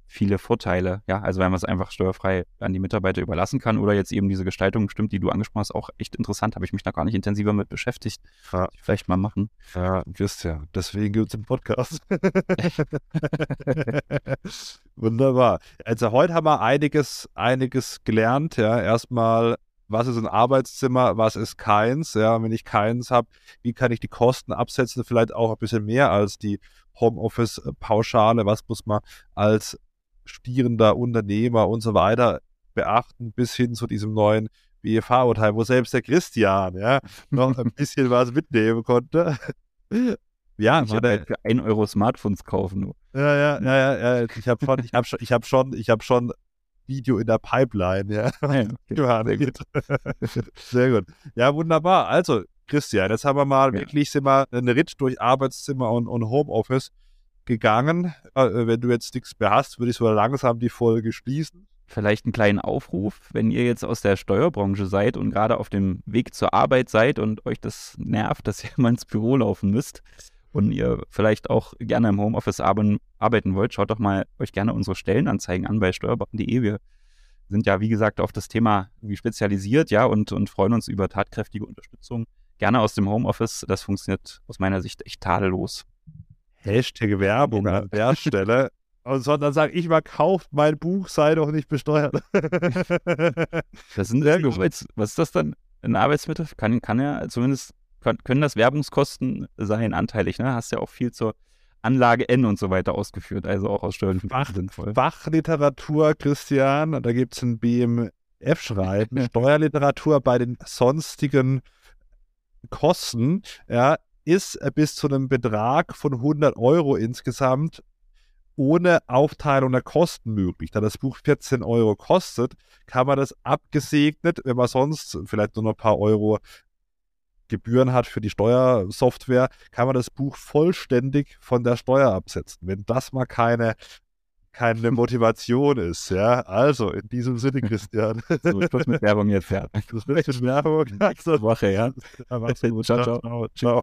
viele Vorteile. Ja, also wenn man es einfach steuerfrei an die Mitarbeiter überlassen kann oder jetzt eben diese Gestaltung stimmt, die du angesprochen hast, auch echt interessant. Habe ich mich da gar nicht intensiver mit beschäftigt. Ja. Vielleicht mal machen. Ja, wisst ja. Deswegen gibt es den Podcast. [LAUGHS] Wunderbar. Also heute haben wir einiges, einiges gelernt. Ja, erstmal was ist ein Arbeitszimmer, was ist keins, ja, wenn ich keins habe, wie kann ich die Kosten absetzen, vielleicht auch ein bisschen mehr als die Homeoffice-Pauschale, was muss man als studierender Unternehmer und so weiter beachten, bis hin zu diesem neuen BFH-Urteil, wo selbst der Christian ja noch ein [LAUGHS] bisschen was mitnehmen konnte. Ja, ich werde halt für 1 Euro Smartphones kaufen. Ja, ja, ja, ja, ja. Ich habe schon, ich habe schon, ich habe schon, ich habe schon Video in der Pipeline, ja. ja okay. [LAUGHS] Sehr, gut. [LAUGHS] Sehr gut. Ja, wunderbar. Also, Christian, jetzt haben wir mal ja. wirklich sind wir einen Ritt durch Arbeitszimmer und, und Homeoffice gegangen. Äh, wenn du jetzt nichts mehr hast, würde ich so langsam die Folge schließen. Vielleicht einen kleinen Aufruf, wenn ihr jetzt aus der Steuerbranche seid und gerade auf dem Weg zur Arbeit seid und euch das nervt, dass [LAUGHS] ihr mal ins Büro laufen müsst und ihr vielleicht auch gerne im Homeoffice arbeiten wollt, schaut doch mal euch gerne unsere Stellenanzeigen an bei steuerberaten.de. Wir sind ja, wie gesagt, auf das Thema spezialisiert, ja, und, und freuen uns über tatkräftige Unterstützung gerne aus dem Homeoffice. Das funktioniert aus meiner Sicht echt tadellos. Hashtag Werbung Genau. an der Stelle. Und sondern sage ich mal, kauft mein Buch, sei doch nicht besteuert. [LAUGHS] Das sind sehr gut. Was ist das dann? Ein Arbeitsmittel? Kann, kann ja zumindest, kann, können das Werbungskosten sein, anteilig, ne? Hast ja auch viel zur Anlage N und so weiter ausgeführt, also auch aus steuerlichen Fach-. Fachliteratur, Christian, da gibt es ein BMF-Schreiben, [LAUGHS] Steuerliteratur bei den sonstigen Kosten, ja, ist äh, bis zu einem Betrag von 100 Euro insgesamt ohne Aufteilung der Kosten möglich. Da das Buch 14 Euro kostet, kann man das abgesegnet, wenn man sonst vielleicht nur noch ein paar Euro Gebühren hat für die Steuersoftware, kann man das Buch vollständig von der Steuer absetzen. Wenn das mal keine, keine [LAUGHS] Motivation ist, ja. Also, in diesem Sinne, [LAUGHS] Christian. So, Schluss mit Werbung jetzt, ja. Das wird Werbung. Woche, ja. mach's gut. Ciao, ciao. ciao. ciao.